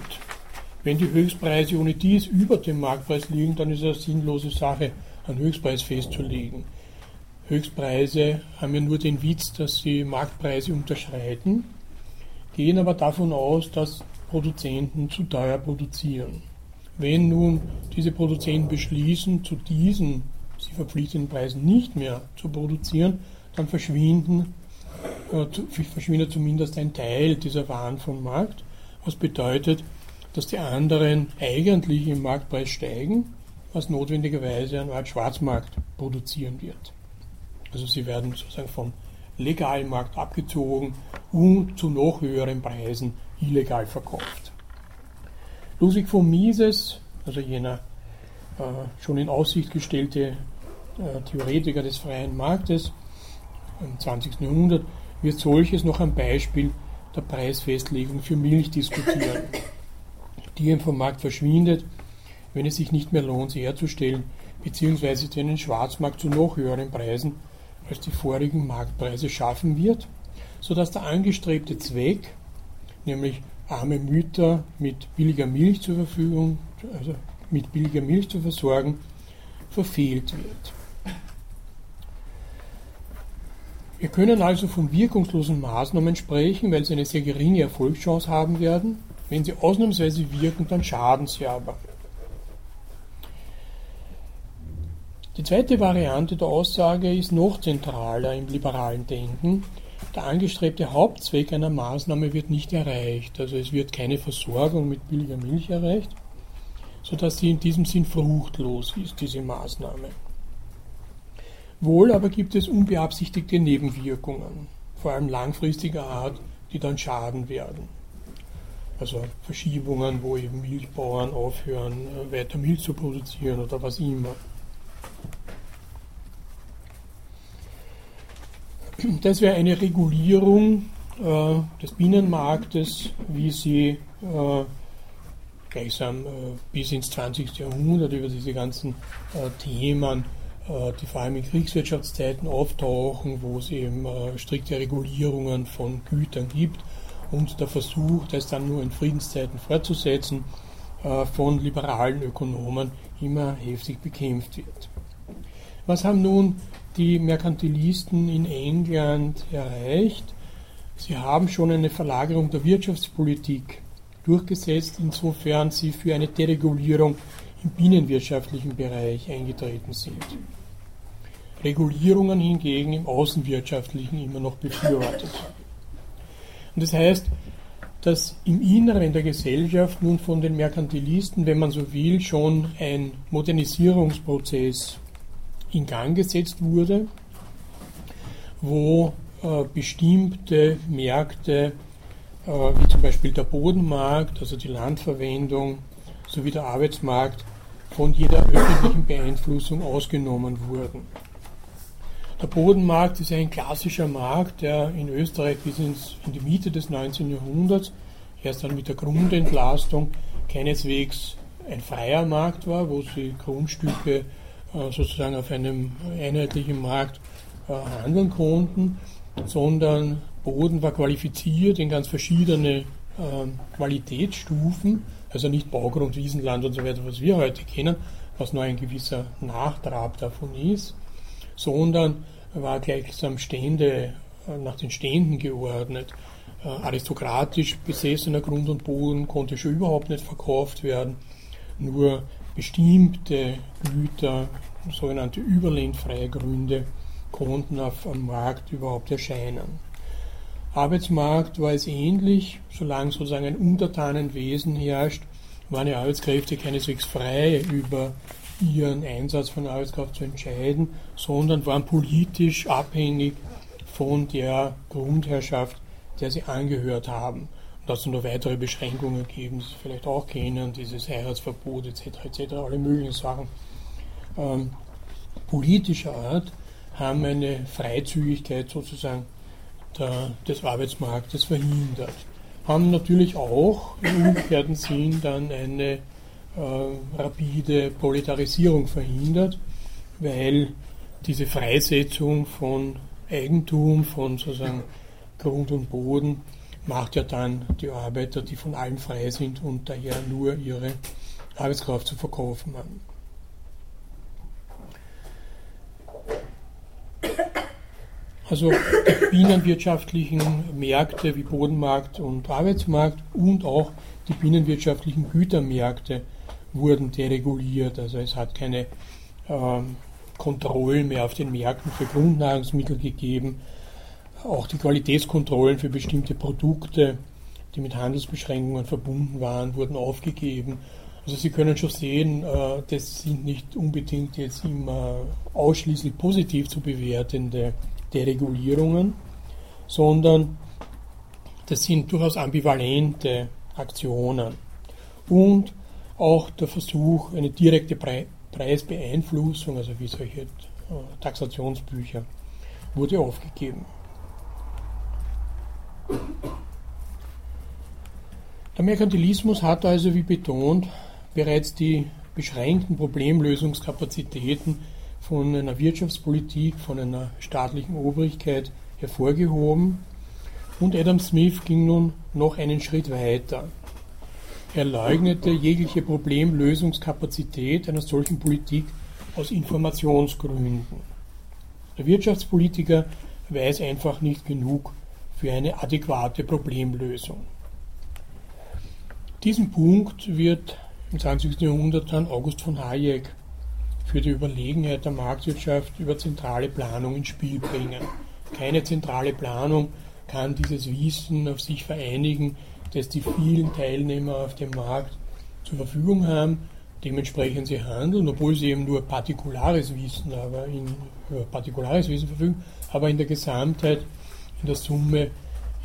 Wenn die Höchstpreise ohne dies über dem Marktpreis liegen, dann ist es eine sinnlose Sache, einen Höchstpreis festzulegen. Höchstpreise haben ja nur den Witz, dass sie Marktpreise unterschreiten, gehen aber davon aus, dass Produzenten zu teuer produzieren. Wenn nun diese Produzenten beschließen, zu diesen sie verpflichteten Preisen nicht mehr zu produzieren, dann verschwinden verschwindet zumindest ein Teil dieser Waren vom Markt, was bedeutet, dass die anderen eigentlich im Marktpreis steigen, was notwendigerweise eine Art Schwarzmarkt produzieren wird. Also sie werden sozusagen vom legalen Markt abgezogen und zu noch höheren Preisen illegal verkauft. Ludwig von Mises, also jener äh, schon in Aussicht gestellte äh, Theoretiker des freien Marktes im 20. Jahrhundert, wird solches noch am Beispiel der Preisfestlegung für Milch diskutieren, die eben vom Markt verschwindet, wenn es sich nicht mehr lohnt, sie herzustellen, beziehungsweise den Schwarzmarkt zu noch höheren Preisen als die vorigen Marktpreise schaffen wird, sodass der angestrebte Zweck, nämlich arme Mütter mit billiger Milch zur Verfügung, also mit billiger Milch zu versorgen, verfehlt wird. Wir können also von wirkungslosen Maßnahmen sprechen, weil sie eine sehr geringe Erfolgschance haben werden. Wenn sie ausnahmsweise wirken, dann schaden sie aber. Die zweite Variante der Aussage ist noch zentraler im liberalen Denken. Der angestrebte Hauptzweck einer Maßnahme wird nicht erreicht. Also es wird keine Versorgung mit billiger Milch erreicht, sodass sie in diesem Sinn fruchtlos ist, diese Maßnahme. Wohl aber gibt es unbeabsichtigte Nebenwirkungen, vor allem langfristiger Art, die dann schaden werden. Also Verschiebungen, wo eben Milchbauern aufhören, äh, weiter Milch zu produzieren oder was immer. Das wäre eine Regulierung äh, des Binnenmarktes, wie sie äh, gleichsam äh, bis ins 20. Jahrhundert über diese ganzen äh, Themen äh, die vor allem in Kriegswirtschaftszeiten auftauchen, wo es eben äh, strikte Regulierungen von Gütern gibt und der Versuch, das dann nur in Friedenszeiten fortzusetzen, von liberalen Ökonomen immer heftig bekämpft wird. Was haben nun die Merkantilisten in England erreicht? Sie haben schon eine Verlagerung der Wirtschaftspolitik durchgesetzt, insofern sie für eine Deregulierung im binnenwirtschaftlichen Bereich eingetreten sind. Regulierungen hingegen im außenwirtschaftlichen immer noch befürwortet. Und das heißt, dass im Inneren der Gesellschaft nun von den Merkantilisten, wenn man so will, schon ein Modernisierungsprozess in Gang gesetzt wurde, wo äh, bestimmte Märkte, äh, wie zum Beispiel der Bodenmarkt, also die Landverwendung, sowie der Arbeitsmarkt, von jeder öffentlichen Beeinflussung ausgenommen wurden. Der Bodenmarkt ist ein klassischer Markt, der in Österreich bis ins, in die Mitte des 19. Jahrhunderts, erst dann mit der Grundentlastung, keineswegs ein freier Markt war, wo sie Grundstücke sozusagen auf einem einheitlichen Markt äh, handeln konnten, sondern Boden war qualifiziert in ganz verschiedene ähm, Qualitätsstufen, also nicht Baugrund, Wiesenland und so weiter, was wir heute kennen, was nur ein gewisser Nachtrab davon ist, sondern war gleichsam Stände, äh, nach den Ständen geordnet. Aristokratisch besessener Grund und Boden konnte schon überhaupt nicht verkauft werden. Nur bestimmte Güter, sogenannte überlendfreie Gründe, konnten auf dem Markt überhaupt erscheinen. Arbeitsmarkt war es ähnlich, solange sozusagen ein Untertanenwesen herrscht, waren die Arbeitskräfte keineswegs frei über ihren Einsatz von Arbeitskraft zu entscheiden, sondern waren politisch abhängig von der Grundherrschaft, der sie angehört haben dass es noch weitere Beschränkungen geben, die vielleicht auch kennen, dieses Heiratsverbot etc. etc. alle möglichen Sachen ähm, politischer Art haben eine Freizügigkeit sozusagen der, des Arbeitsmarktes verhindert. Haben natürlich auch im umgekehrten Sinn dann eine äh, rapide Proletarisierung verhindert, weil diese Freisetzung von Eigentum, von sozusagen Grund und Boden macht ja dann die Arbeiter, die von allem frei sind und daher nur ihre Arbeitskraft zu verkaufen haben. Also die binnenwirtschaftlichen Märkte wie Bodenmarkt und Arbeitsmarkt und auch die binnenwirtschaftlichen Gütermärkte wurden dereguliert. Also es hat keine ähm, Kontrollen mehr auf den Märkten für Grundnahrungsmittel gegeben auch die Qualitätskontrollen für bestimmte Produkte, die mit Handelsbeschränkungen verbunden waren, wurden aufgegeben. Also Sie können schon sehen, äh, das sind nicht unbedingt jetzt immer ausschließlich positiv zu bewertende Deregulierungen, sondern das sind durchaus ambivalente Aktionen. Und auch der Versuch, eine direkte Preisbeeinflussung, also wie solche äh, Taxationsbücher, wurde aufgegeben. Der Merkantilismus hat also, wie betont, bereits die beschränkten Problemlösungskapazitäten von einer Wirtschaftspolitik, von einer staatlichen Obrigkeit hervorgehoben und Adam Smith ging nun noch einen Schritt weiter. Er leugnete jegliche Problemlösungskapazität einer solchen Politik aus Informationsgründen. Der Wirtschaftspolitiker weiß einfach nicht genug für eine adäquate Problemlösung. Diesen Punkt wird im 20. Jahrhundert dann August von Hayek für die Überlegenheit der Marktwirtschaft über zentrale Planung ins Spiel bringen. Keine zentrale Planung kann dieses Wissen auf sich vereinigen, das die vielen Teilnehmer auf dem Markt zur Verfügung haben. Dementsprechend sie handeln, obwohl sie eben nur partikulares Wissen, aber in, partikulares Wissen verfügen, aber in der Gesamtheit in der Summe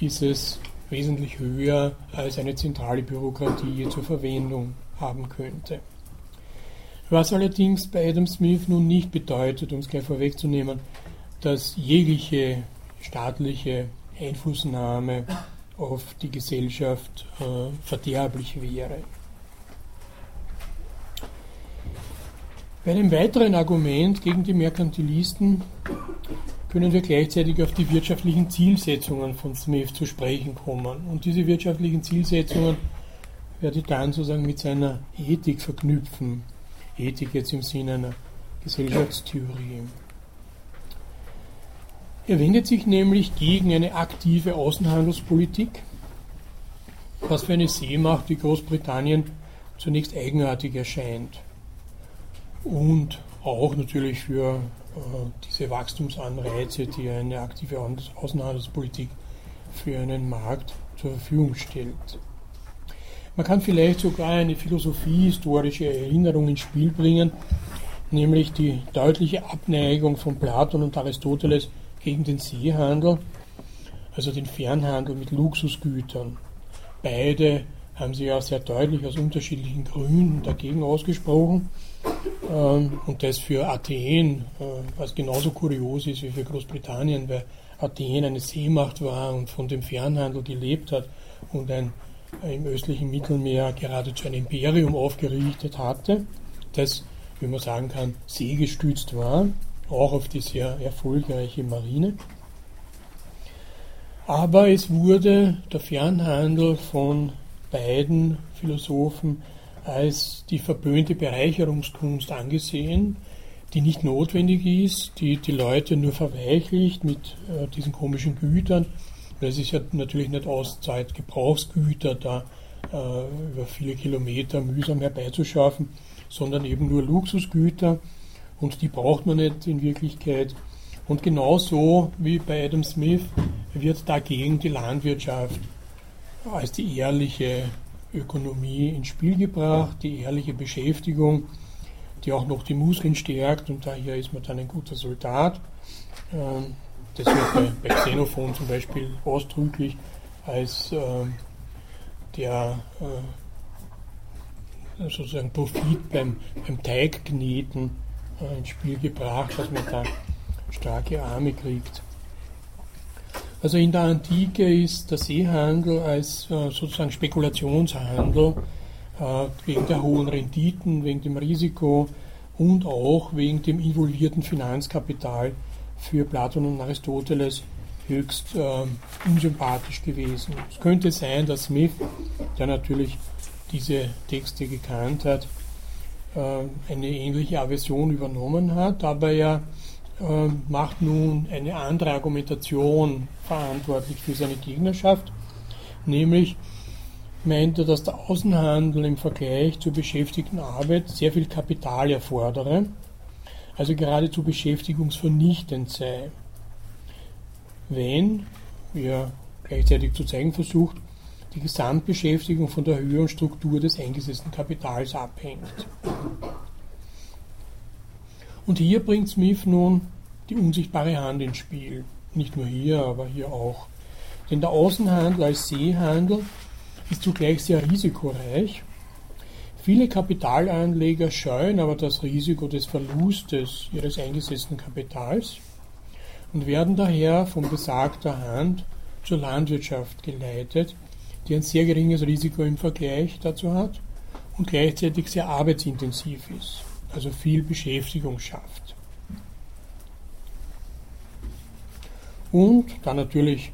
ist es wesentlich höher, als eine zentrale Bürokratie zur Verwendung haben könnte. Was allerdings bei Adam Smith nun nicht bedeutet, um es gleich vorwegzunehmen, dass jegliche staatliche Einflussnahme auf die Gesellschaft äh, verderblich wäre. Bei einem weiteren Argument gegen die Merkantilisten können wir gleichzeitig auf die wirtschaftlichen Zielsetzungen von Smith zu sprechen kommen. Und diese wirtschaftlichen Zielsetzungen werde ich dann sozusagen mit seiner Ethik verknüpfen. Ethik jetzt im Sinne einer Gesellschaftstheorie. Er wendet sich nämlich gegen eine aktive Außenhandelspolitik, was für eine Seemacht wie Großbritannien zunächst eigenartig erscheint. Und auch natürlich für diese Wachstumsanreize, die eine aktive Außenhandelspolitik für einen Markt zur Verfügung stellt. Man kann vielleicht sogar eine philosophiehistorische Erinnerung ins Spiel bringen, nämlich die deutliche Abneigung von Platon und Aristoteles gegen den Seehandel, also den Fernhandel mit Luxusgütern. Beide haben sich auch sehr deutlich aus unterschiedlichen Gründen dagegen ausgesprochen. Ähm, und das für Athen, äh, was genauso kurios ist wie für Großbritannien, weil Athen eine Seemacht war und von dem Fernhandel gelebt hat und ein äh, im östlichen Mittelmeer geradezu ein Imperium aufgerichtet hatte, das, wie man sagen kann, seegestützt war, auch auf die sehr erfolgreiche Marine. Aber es wurde der Fernhandel von beiden Philosophen als die verböhnte Bereicherungskunst angesehen, die nicht notwendig ist, die die Leute nur verweichlicht mit äh, diesen komischen Gütern. Das ist ja natürlich nicht Auszeit, Gebrauchsgüter da äh, über viele Kilometer mühsam herbeizuschaffen, sondern eben nur Luxusgüter und die braucht man nicht in Wirklichkeit. Und genauso wie bei Adam Smith wird dagegen die Landwirtschaft als die ehrliche Ökonomie ins Spiel gebracht, die ehrliche Beschäftigung, die auch noch die Muskeln stärkt und daher ist man dann ein guter Soldat. Ähm, das wird bei, bei Xenophon zum Beispiel ausdrücklich als ähm, der äh, sozusagen Profit beim, beim Teigkneten äh, ins Spiel gebracht, dass man da starke Arme kriegt. Also in der Antike ist der Seehandel als äh, sozusagen Spekulationshandel äh, wegen der hohen Renditen, wegen dem Risiko und auch wegen dem involvierten Finanzkapital für Platon und Aristoteles höchst äh, unsympathisch gewesen. Es könnte sein, dass Smith, der natürlich diese Texte gekannt hat, äh, eine ähnliche Aversion übernommen hat, aber er macht nun eine andere Argumentation verantwortlich für seine Gegnerschaft, nämlich meint er, dass der Außenhandel im Vergleich zur beschäftigten Arbeit sehr viel Kapital erfordere, also geradezu beschäftigungsvernichtend sei. Wenn, wie er gleichzeitig zu zeigen versucht, die Gesamtbeschäftigung von der Höhe und Struktur des eingesetzten Kapitals abhängt. Und hier bringt Smith nun die unsichtbare Hand ins Spiel. Nicht nur hier, aber hier auch. Denn der Außenhandel als Seehandel ist zugleich sehr risikoreich. Viele Kapitalanleger scheuen aber das Risiko des Verlustes ihres eingesetzten Kapitals und werden daher von besagter Hand zur Landwirtschaft geleitet, die ein sehr geringes Risiko im Vergleich dazu hat und gleichzeitig sehr arbeitsintensiv ist, also viel Beschäftigung schafft. Und dann natürlich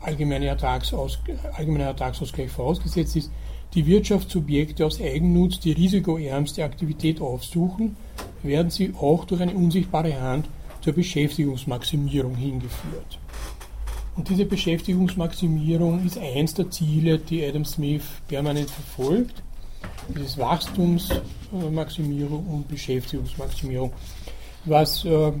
allgemeiner Ertragsausgleich, allgemeiner Ertragsausgleich vorausgesetzt ist, die Wirtschaftssubjekte aus Eigennutz die risikoärmste Aktivität aufsuchen, werden sie auch durch eine unsichtbare Hand zur Beschäftigungsmaximierung hingeführt. Und diese Beschäftigungsmaximierung ist eins der Ziele, die Adam Smith permanent verfolgt. Dieses Wachstumsmaximierung und Beschäftigungsmaximierung, was äh,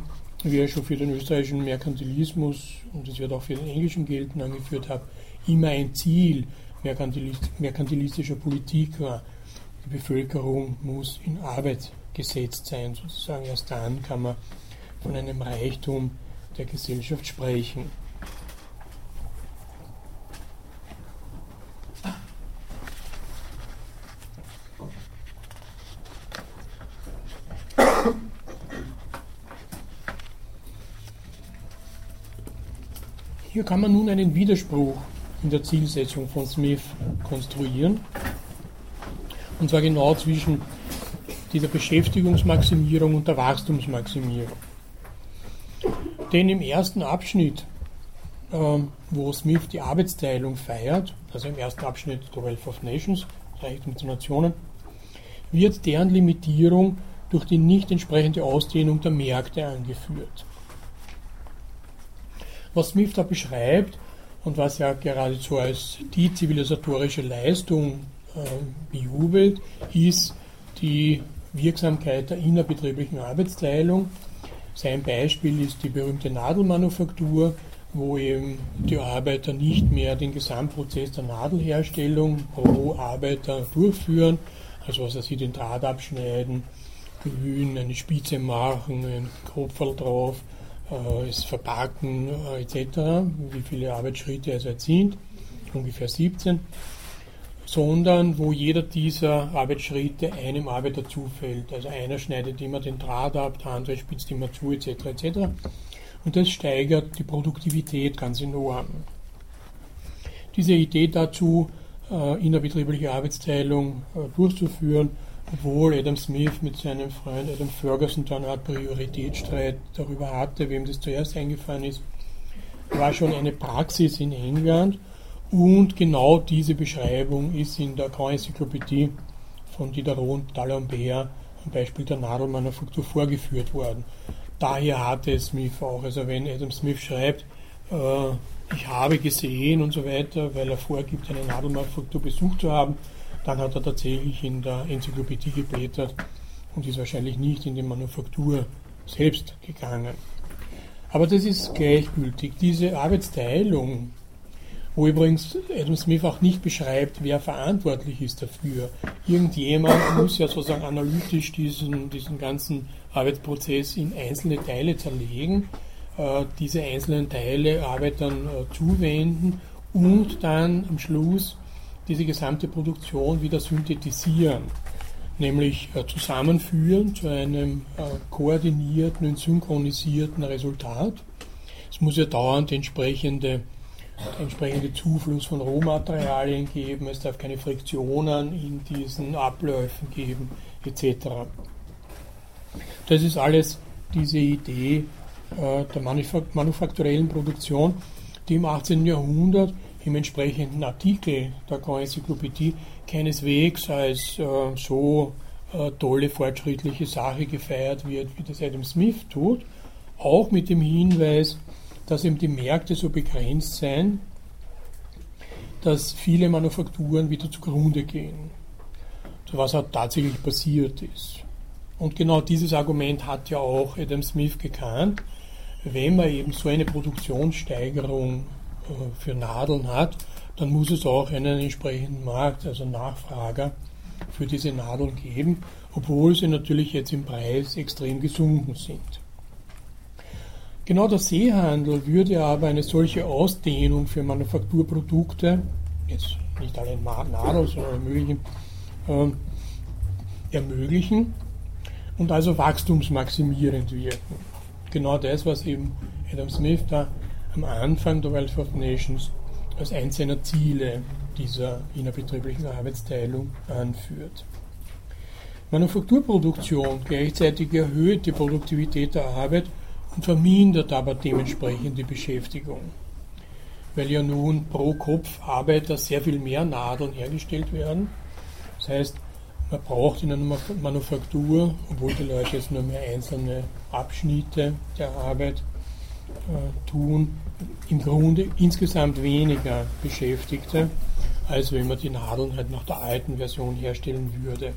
wir schon für den österreichischen Merkantilismus und das wird auch für den englischen gelten angeführt habe, immer ein Ziel merkantilistischer Politik war. Die Bevölkerung muss in Arbeit gesetzt sein, sozusagen. Erst dann kann man von einem Reichtum der Gesellschaft sprechen. Hier kann man nun einen Widerspruch in der Zielsetzung von Smith konstruieren. Und zwar genau zwischen dieser Beschäftigungsmaximierung und der Wachstumsmaximierung. Denn im ersten Abschnitt, äh, wo Smith die Arbeitsteilung feiert, also im ersten Abschnitt der Wealth of Nations, Reichtum der Nationen, wird deren Limitierung durch die nicht entsprechende Ausdehnung der Märkte angeführt. Was Smith da beschreibt und was er geradezu als die zivilisatorische Leistung äh, bejubelt, ist die Wirksamkeit der innerbetrieblichen Arbeitsteilung. Sein Beispiel ist die berühmte Nadelmanufaktur, wo eben die Arbeiter nicht mehr den Gesamtprozess der Nadelherstellung pro Arbeiter durchführen, also was sie den Draht abschneiden, glühen, eine Spitze machen, ein Kopferl drauf, es verpacken äh, etc., wie viele Arbeitsschritte es jetzt sind, ungefähr 17, sondern wo jeder dieser Arbeitsschritte einem Arbeiter zufällt. Also einer schneidet immer den Draht ab, der andere spitzt immer zu etc. etc. Und das steigert die Produktivität ganz enorm. Diese Idee dazu, äh, innerbetriebliche Arbeitsteilung äh, durchzuführen, obwohl Adam Smith mit seinem Freund Adam Ferguson dann eine Art Prioritätsstreit darüber hatte, wem das zuerst eingefallen ist, war schon eine Praxis in England und genau diese Beschreibung ist in der Grand Enzyklopädie von Diderot, D'Alembert am Beispiel der Nadelmanufaktur vorgeführt worden. Daher hatte Smith auch, also wenn Adam Smith schreibt, äh, ich habe gesehen und so weiter, weil er vorgibt, eine Nadelmanufaktur besucht zu haben, dann hat er tatsächlich in der Enzyklopädie geblättert und ist wahrscheinlich nicht in die Manufaktur selbst gegangen. Aber das ist gleichgültig. Diese Arbeitsteilung, wo übrigens Adam Smith auch nicht beschreibt, wer verantwortlich ist dafür. Irgendjemand muss ja sozusagen analytisch diesen, diesen ganzen Arbeitsprozess in einzelne Teile zerlegen, äh, diese einzelnen Teile Arbeitern äh, zuwenden und dann am Schluss diese gesamte Produktion wieder synthetisieren, nämlich äh, zusammenführen zu einem äh, koordinierten und synchronisierten Resultat. Es muss ja dauernd entsprechende, entsprechende Zufluss von Rohmaterialien geben, es darf keine Friktionen in diesen Abläufen geben, etc. Das ist alles diese Idee äh, der manufakturellen Produktion, die im 18. Jahrhundert im entsprechenden Artikel der Grand keineswegs als äh, so äh, tolle fortschrittliche Sache gefeiert wird, wie das Adam Smith tut, auch mit dem Hinweis, dass eben die Märkte so begrenzt seien, dass viele Manufakturen wieder zugrunde gehen, was auch tatsächlich passiert ist. Und genau dieses Argument hat ja auch Adam Smith gekannt. Wenn man eben so eine Produktionssteigerung für Nadeln hat, dann muss es auch einen entsprechenden Markt, also Nachfrager für diese Nadeln geben, obwohl sie natürlich jetzt im Preis extrem gesunken sind. Genau der Seehandel würde aber eine solche Ausdehnung für Manufakturprodukte, jetzt nicht allein Nadeln, sondern ermöglichen, äh, ermöglichen und also wachstumsmaximierend wirken. Genau das, was eben Adam Smith da am Anfang der Wealth of Nations als eines seiner Ziele dieser innerbetrieblichen Arbeitsteilung anführt. Manufakturproduktion gleichzeitig erhöht die Produktivität der Arbeit und vermindert aber dementsprechend die Beschäftigung, weil ja nun pro Kopf Arbeiter sehr viel mehr Nadeln hergestellt werden. Das heißt, man braucht in einer Manufaktur, obwohl die Leute jetzt nur mehr einzelne Abschnitte der Arbeit äh, tun, im Grunde insgesamt weniger Beschäftigte, als wenn man die Nadeln halt nach der alten Version herstellen würde,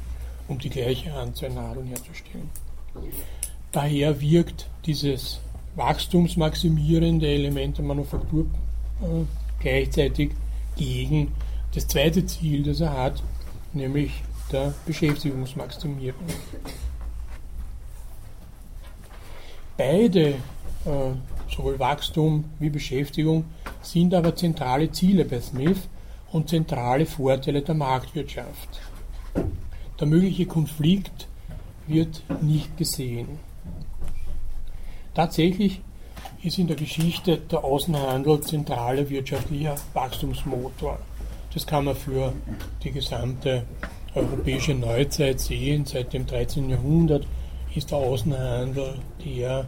um die gleiche Anzahl Nadeln herzustellen. Daher wirkt dieses wachstumsmaximierende Element der Manufaktur äh, gleichzeitig gegen das zweite Ziel, das er hat, nämlich der Beschäftigungsmaximierung. Beide sowohl Wachstum wie Beschäftigung, sind aber zentrale Ziele bei Smith und zentrale Vorteile der Marktwirtschaft. Der mögliche Konflikt wird nicht gesehen. Tatsächlich ist in der Geschichte der Außenhandel zentraler wirtschaftlicher Wachstumsmotor. Das kann man für die gesamte europäische Neuzeit sehen. Seit dem 13. Jahrhundert ist der Außenhandel der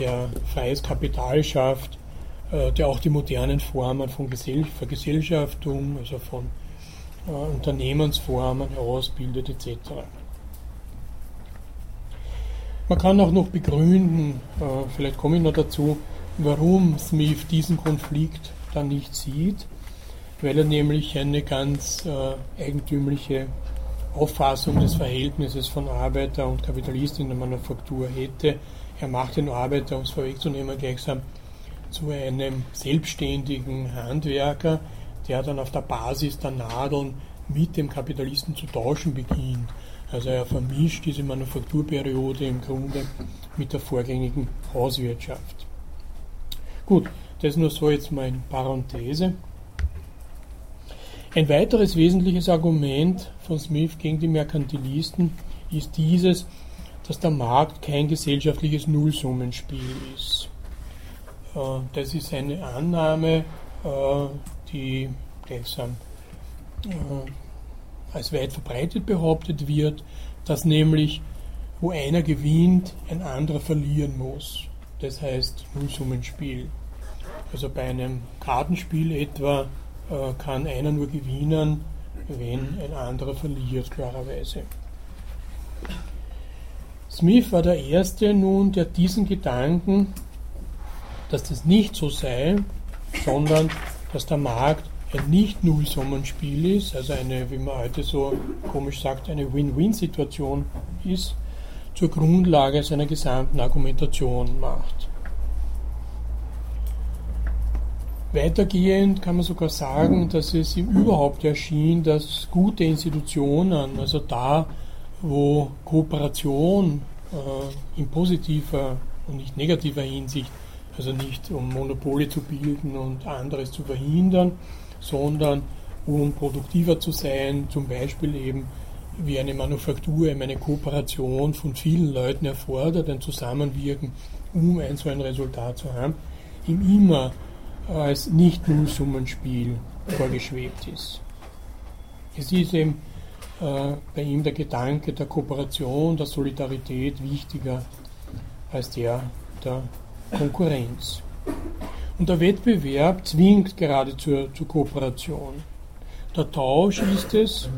der freies Kapital schafft, äh, der auch die modernen Formen von Gesell Vergesellschaftung, also von äh, Unternehmensformen herausbildet etc. Man kann auch noch begründen, äh, vielleicht komme ich noch dazu, warum Smith diesen Konflikt dann nicht sieht, weil er nämlich eine ganz äh, eigentümliche Auffassung des Verhältnisses von Arbeiter und Kapitalist in der Manufaktur hätte. Er macht den Arbeiter, um es vorwegzunehmen, gleichsam zu einem selbstständigen Handwerker, der dann auf der Basis der Nadeln mit dem Kapitalisten zu tauschen beginnt. Also er vermischt diese Manufakturperiode im Grunde mit der vorgängigen Hauswirtschaft. Gut, das nur so jetzt mal in Parenthese. Ein weiteres wesentliches Argument von Smith gegen die Merkantilisten ist dieses, dass der Markt kein gesellschaftliches Nullsummenspiel ist. Äh, das ist eine Annahme, äh, die gleichsam äh, als weit verbreitet behauptet wird, dass nämlich wo einer gewinnt, ein anderer verlieren muss. Das heißt Nullsummenspiel. Also bei einem Kartenspiel etwa kann einer nur gewinnen, wenn ein anderer verliert, klarerweise. Smith war der Erste nun, der diesen Gedanken, dass das nicht so sei, sondern dass der Markt ein Nicht-Nullsummenspiel ist, also eine, wie man heute so komisch sagt, eine Win-Win-Situation ist, zur Grundlage seiner gesamten Argumentation macht. Weitergehend kann man sogar sagen, dass es ihm überhaupt erschien, dass gute Institutionen, also da, wo Kooperation äh, in positiver und nicht negativer Hinsicht, also nicht um Monopole zu bilden und anderes zu verhindern, sondern um produktiver zu sein, zum Beispiel eben wie eine Manufaktur, eben eine Kooperation von vielen Leuten erfordert, ein Zusammenwirken, um ein so ein Resultat zu haben, ihm immer als Nicht-Nullsummenspiel vorgeschwebt ist. Es ist eben bei ihm der Gedanke der Kooperation, der Solidarität wichtiger als der der Konkurrenz. Und der Wettbewerb zwingt gerade zur, zur Kooperation. Der Tausch ist es,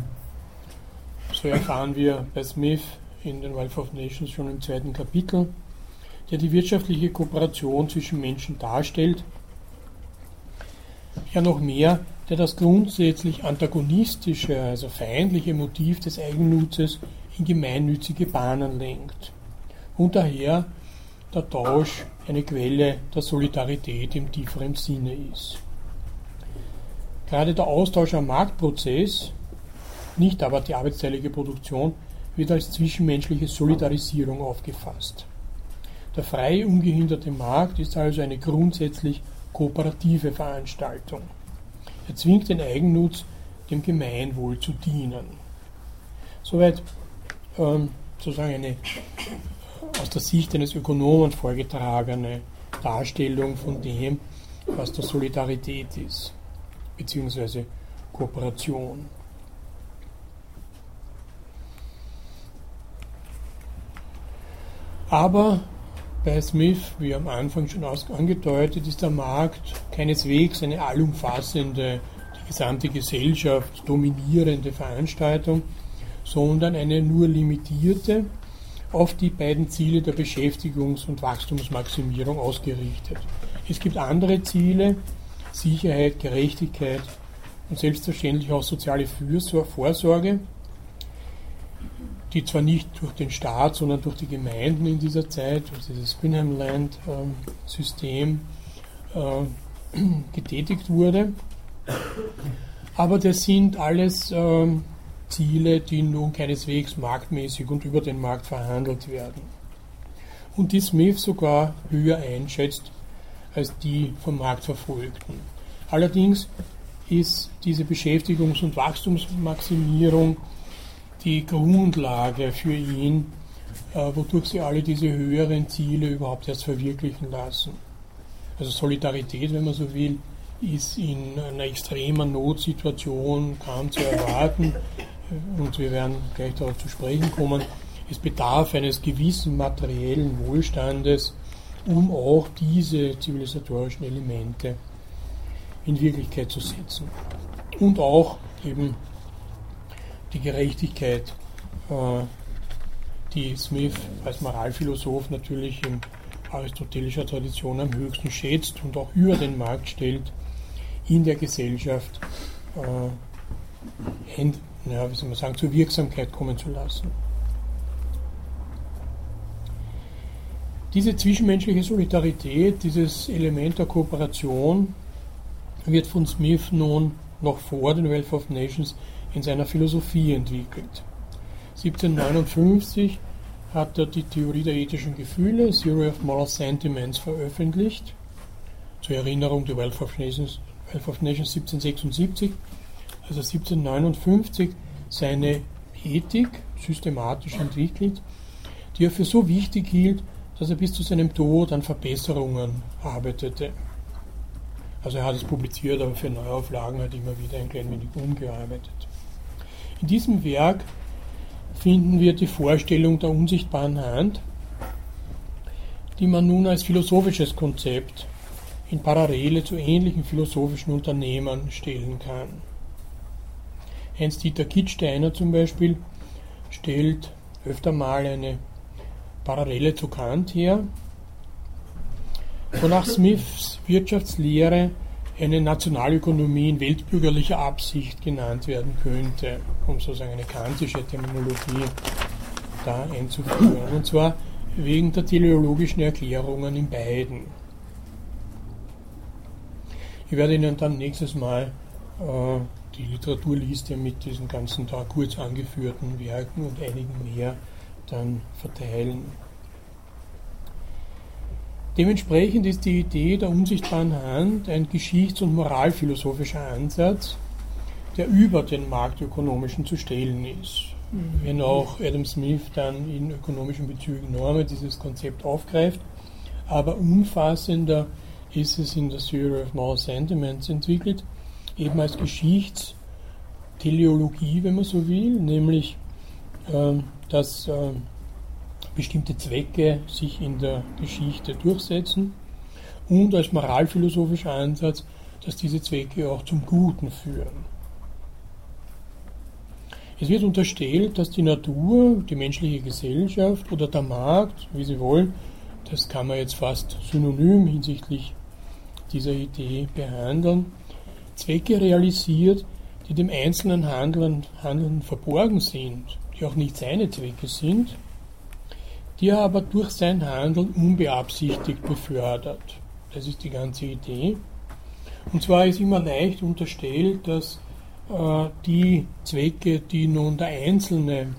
so erfahren wir bei Smith in den Wealth of Nations schon im zweiten Kapitel, der die wirtschaftliche Kooperation zwischen Menschen darstellt. Ja, noch mehr, der das grundsätzlich antagonistische, also feindliche Motiv des Eigennutzes in gemeinnützige Bahnen lenkt. Und daher der Tausch eine Quelle der Solidarität im tieferen Sinne ist. Gerade der Austausch am Marktprozess, nicht aber die arbeitsteilige Produktion, wird als zwischenmenschliche Solidarisierung aufgefasst. Der freie, ungehinderte Markt ist also eine grundsätzlich kooperative Veranstaltung. Er zwingt den Eigennutz, dem Gemeinwohl zu dienen. Soweit ähm, sozusagen eine aus der Sicht eines Ökonomen vorgetragene Darstellung von dem, was der Solidarität ist, beziehungsweise Kooperation. Aber bei Smith, wie am Anfang schon angedeutet, ist der Markt keineswegs eine allumfassende, die gesamte Gesellschaft dominierende Veranstaltung, sondern eine nur limitierte, auf die beiden Ziele der Beschäftigungs- und Wachstumsmaximierung ausgerichtet. Es gibt andere Ziele, Sicherheit, Gerechtigkeit und selbstverständlich auch soziale Vorsorge, die zwar nicht durch den Staat, sondern durch die Gemeinden in dieser Zeit, also dieses Spinheim-Land-System, äh, getätigt wurde. Aber das sind alles ähm, Ziele, die nun keineswegs marktmäßig und über den Markt verhandelt werden. Und die Smith sogar höher einschätzt als die vom Markt verfolgten. Allerdings ist diese Beschäftigungs- und Wachstumsmaximierung die Grundlage für ihn, äh, wodurch sie alle diese höheren Ziele überhaupt erst verwirklichen lassen. Also Solidarität, wenn man so will, ist in einer extremen Notsituation kaum zu erwarten und wir werden gleich darauf zu sprechen kommen, es bedarf eines gewissen materiellen Wohlstandes, um auch diese zivilisatorischen Elemente in Wirklichkeit zu setzen. Und auch eben die Gerechtigkeit äh, die Smith als Moralphilosoph natürlich in aristotelischer Tradition am höchsten schätzt und auch über den Markt stellt, in der Gesellschaft äh, wie soll man sagen, zur Wirksamkeit kommen zu lassen. Diese zwischenmenschliche Solidarität, dieses Element der Kooperation wird von Smith nun noch vor den Wealth of Nations in seiner Philosophie entwickelt. 1759 hat er die Theorie der ethischen Gefühle, Theory of Moral Sentiments, veröffentlicht. Zur Erinnerung, die Wealth of Nations, Wealth of Nations 1776, also 1759 seine Ethik systematisch entwickelt, die er für so wichtig hielt, dass er bis zu seinem Tod an Verbesserungen arbeitete. Also er hat es publiziert, aber für Neuauflagen hat immer wieder ein klein wenig umgearbeitet. In diesem Werk finden wir die Vorstellung der unsichtbaren Hand, die man nun als philosophisches Konzept in Parallele zu ähnlichen philosophischen Unternehmern stellen kann. Heinz-Dieter Kittsteiner zum Beispiel stellt öfter mal eine Parallele zu Kant her, wonach Smiths Wirtschaftslehre eine Nationalökonomie in weltbürgerlicher Absicht genannt werden könnte, um sozusagen eine kantische Terminologie da einzuführen. Und zwar wegen der teleologischen Erklärungen in beiden. Ich werde Ihnen dann nächstes Mal äh, die Literaturliste mit diesen ganzen da kurz angeführten Werken und einigen mehr dann verteilen. Dementsprechend ist die Idee der unsichtbaren Hand ein geschichts- und moralphilosophischer Ansatz, der über den marktökonomischen zu stellen ist. Mhm. Wenn auch Adam Smith dann in ökonomischen Bezügen Normen dieses Konzept aufgreift, aber umfassender ist es in der Theory of Moral Sentiments entwickelt, eben als Geschichtsteleologie, wenn man so will, nämlich äh, dass äh, bestimmte Zwecke sich in der Geschichte durchsetzen und als moralphilosophischer Ansatz, dass diese Zwecke auch zum Guten führen. Es wird unterstellt, dass die Natur, die menschliche Gesellschaft oder der Markt, wie Sie wollen, das kann man jetzt fast synonym hinsichtlich dieser Idee behandeln, Zwecke realisiert, die dem einzelnen Handeln, Handeln verborgen sind, die auch nicht seine Zwecke sind, die er aber durch sein Handeln unbeabsichtigt befördert. Das ist die ganze Idee. Und zwar ist immer leicht unterstellt, dass äh, die Zwecke, die nun der Einzelne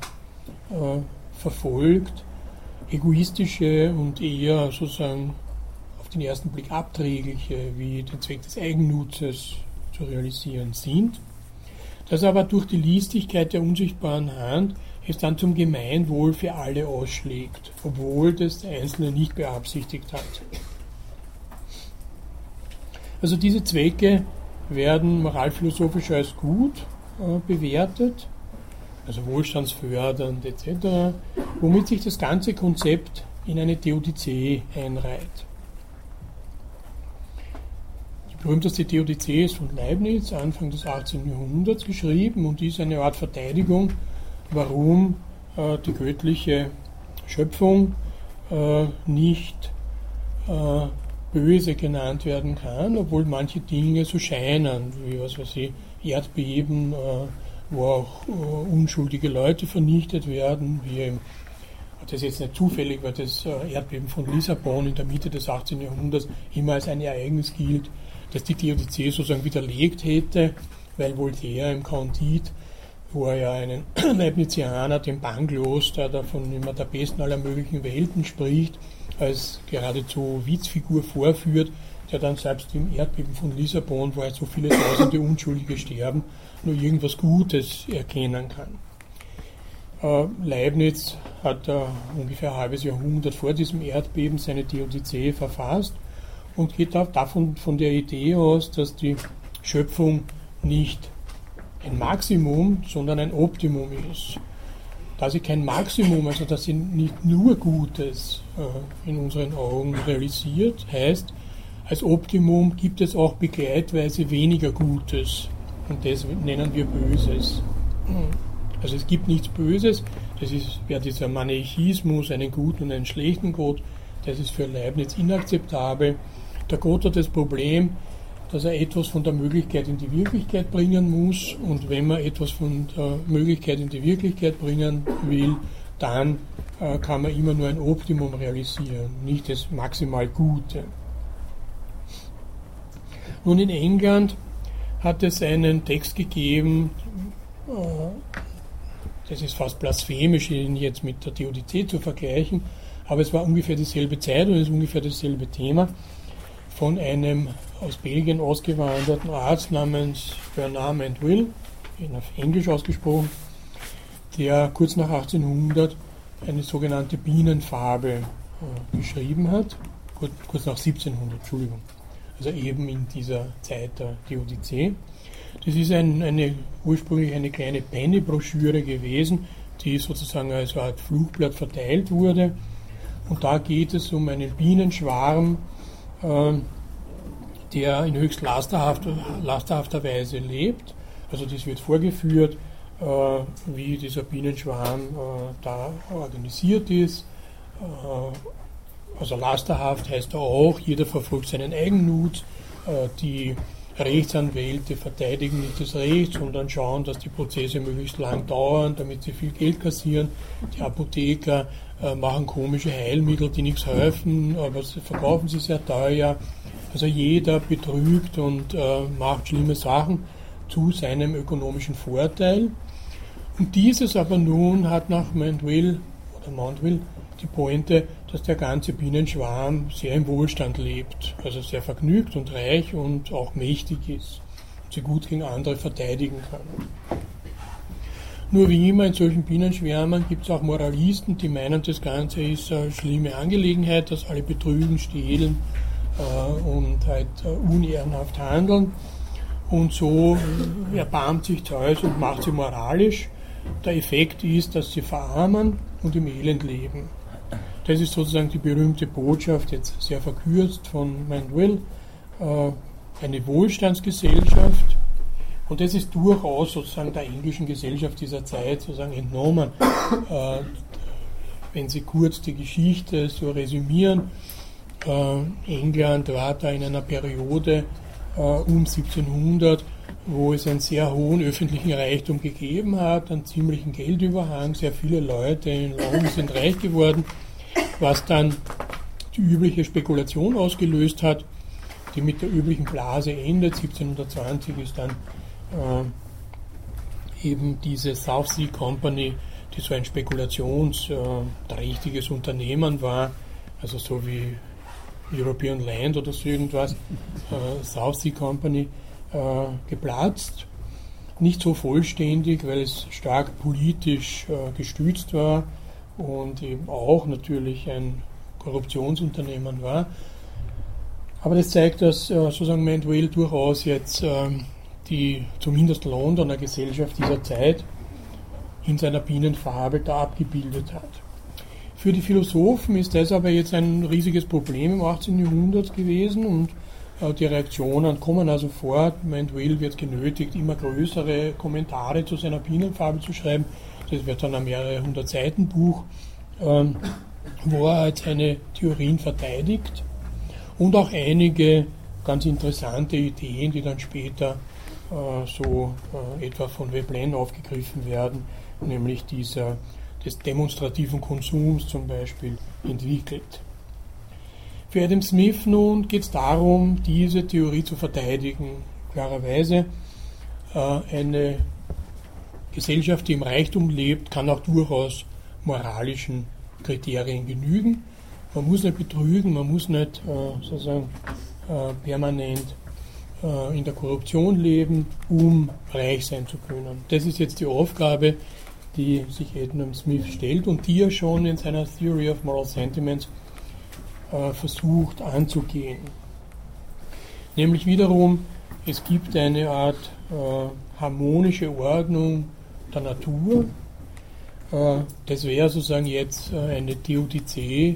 äh, verfolgt, egoistische und eher sozusagen auf den ersten Blick abträgliche wie den Zweck des Eigennutzes zu realisieren sind, dass aber durch die Listigkeit der unsichtbaren Hand es dann zum Gemeinwohl für alle ausschlägt, obwohl das der Einzelne nicht beabsichtigt hat. Also diese Zwecke werden moralphilosophisch als gut äh, bewertet, also wohlstandsfördernd etc., womit sich das ganze Konzept in eine Theodizee einreiht. Die berühmteste Theodizee ist von Leibniz, Anfang des 18. Jahrhunderts geschrieben und ist eine Art Verteidigung warum äh, die göttliche Schöpfung äh, nicht äh, böse genannt werden kann, obwohl manche Dinge so scheinen, wie was weiß ich, Erdbeben, äh, wo auch äh, unschuldige Leute vernichtet werden, wie im das ist jetzt nicht zufällig, weil das äh, Erdbeben von Lissabon in der Mitte des 18. Jahrhunderts immer als ein Ereignis gilt, das die Theodizee sozusagen widerlegt hätte, weil Voltaire im Candide wo er ja einen Leibnizianer, den Banglos, der davon immer der besten aller möglichen Welten spricht, als geradezu Witzfigur vorführt, der dann selbst im Erdbeben von Lissabon, wo halt so viele tausende Unschuldige sterben, nur irgendwas Gutes erkennen kann. Äh, Leibniz hat äh, ungefähr ein halbes Jahrhundert vor diesem Erdbeben seine Theodizee verfasst und geht davon von der Idee aus, dass die Schöpfung nicht ein Maximum, sondern ein Optimum ist. Da sie kein Maximum, also dass sie nicht nur Gutes äh, in unseren Augen realisiert, heißt, als Optimum gibt es auch begleitweise weniger Gutes. Und das nennen wir Böses. Also es gibt nichts Böses, das ist ja dieser Maniäismus, einen guten und einen schlechten Gott, das ist für Leibniz inakzeptabel. Der Gott hat das Problem, dass er etwas von der Möglichkeit in die Wirklichkeit bringen muss und wenn man etwas von der Möglichkeit in die Wirklichkeit bringen will, dann äh, kann man immer nur ein Optimum realisieren, nicht das maximal Gute. Nun in England hat es einen Text gegeben, äh, das ist fast blasphemisch, ihn jetzt mit der Theodizee zu vergleichen, aber es war ungefähr dieselbe Zeit und es ist ungefähr dasselbe Thema von einem aus Belgien ausgewanderten Arzt namens Bernard Will, auf Englisch ausgesprochen, der kurz nach 1800 eine sogenannte Bienenfarbe äh, geschrieben hat, kurz, kurz, nach 1700, Entschuldigung, also eben in dieser Zeit der Theodizee. Das ist ein, eine, ursprünglich eine kleine Penny-Broschüre gewesen, die sozusagen als Art Flugblatt verteilt wurde. Und da geht es um einen Bienenschwarm, der in höchst lasterhafter, lasterhafter Weise lebt. Also das wird vorgeführt, äh, wie dieser Bienenschwarm äh, da organisiert ist. Äh, also lasterhaft heißt auch, jeder verfolgt seinen Eigennutz. Äh, die Rechtsanwälte verteidigen nicht das Recht, sondern schauen, dass die Prozesse möglichst lang dauern, damit sie viel Geld kassieren. Die Apotheker äh, machen komische Heilmittel, die nichts helfen, aber sie verkaufen sie sehr teuer. Also jeder betrügt und äh, macht schlimme Sachen zu seinem ökonomischen Vorteil. Und dieses aber nun hat nach Mandeville oder Mandeville die Pointe, dass der ganze Bienenschwarm sehr im Wohlstand lebt, also sehr vergnügt und reich und auch mächtig ist und sie gut gegen andere verteidigen kann. Nur wie immer in solchen Bienenschwärmern gibt es auch Moralisten, die meinen, das Ganze ist eine schlimme Angelegenheit, dass alle betrügen, stehlen äh, und halt äh, unehrenhaft handeln. Und so erbarmt sich Zeus und macht sie moralisch. Der Effekt ist, dass sie verarmen und im Elend leben. Das ist sozusagen die berühmte Botschaft, jetzt sehr verkürzt von Mandeville, äh, eine Wohlstandsgesellschaft. Und das ist durchaus sozusagen der englischen Gesellschaft dieser Zeit sozusagen entnommen. Äh, wenn Sie kurz die Geschichte so resümieren, äh, England war da in einer Periode um 1700, wo es einen sehr hohen öffentlichen Reichtum gegeben hat, einen ziemlichen Geldüberhang, sehr viele Leute in London sind reich geworden was dann die übliche Spekulation ausgelöst hat, die mit der üblichen Blase endet. 1720 ist dann äh, eben diese South Sea Company, die so ein spekulationsträchtiges äh, Unternehmen war, also so wie European Land oder so irgendwas, äh, South Sea Company, äh, geplatzt. Nicht so vollständig, weil es stark politisch äh, gestützt war und eben auch natürlich ein Korruptionsunternehmen war. Aber das zeigt, dass äh, sozusagen Mandeville durchaus jetzt ähm, die zumindest Londoner Gesellschaft dieser Zeit in seiner Bienenfarbe da abgebildet hat. Für die Philosophen ist das aber jetzt ein riesiges Problem im 18. Jahrhundert gewesen und äh, die Reaktionen kommen also fort. Mandeville wird genötigt, immer größere Kommentare zu seiner Bienenfarbe zu schreiben. Das wird dann ein mehrere hundert Seiten Buch, ähm, wo er halt seine Theorien verteidigt und auch einige ganz interessante Ideen, die dann später so äh, etwa von Veblen aufgegriffen werden, nämlich dieser des demonstrativen Konsums zum Beispiel entwickelt. Für Adam Smith nun geht es darum, diese Theorie zu verteidigen. Klarerweise äh, eine Gesellschaft, die im Reichtum lebt, kann auch durchaus moralischen Kriterien genügen. Man muss nicht betrügen, man muss nicht äh, sozusagen äh, permanent äh, in der Korruption leben, um reich sein zu können. Das ist jetzt die Aufgabe, die sich Adam Smith stellt und die er schon in seiner Theory of Moral Sentiments äh, versucht anzugehen. Nämlich wiederum, es gibt eine Art äh, harmonische Ordnung der Natur. Äh, das wäre sozusagen jetzt äh, eine Theodizee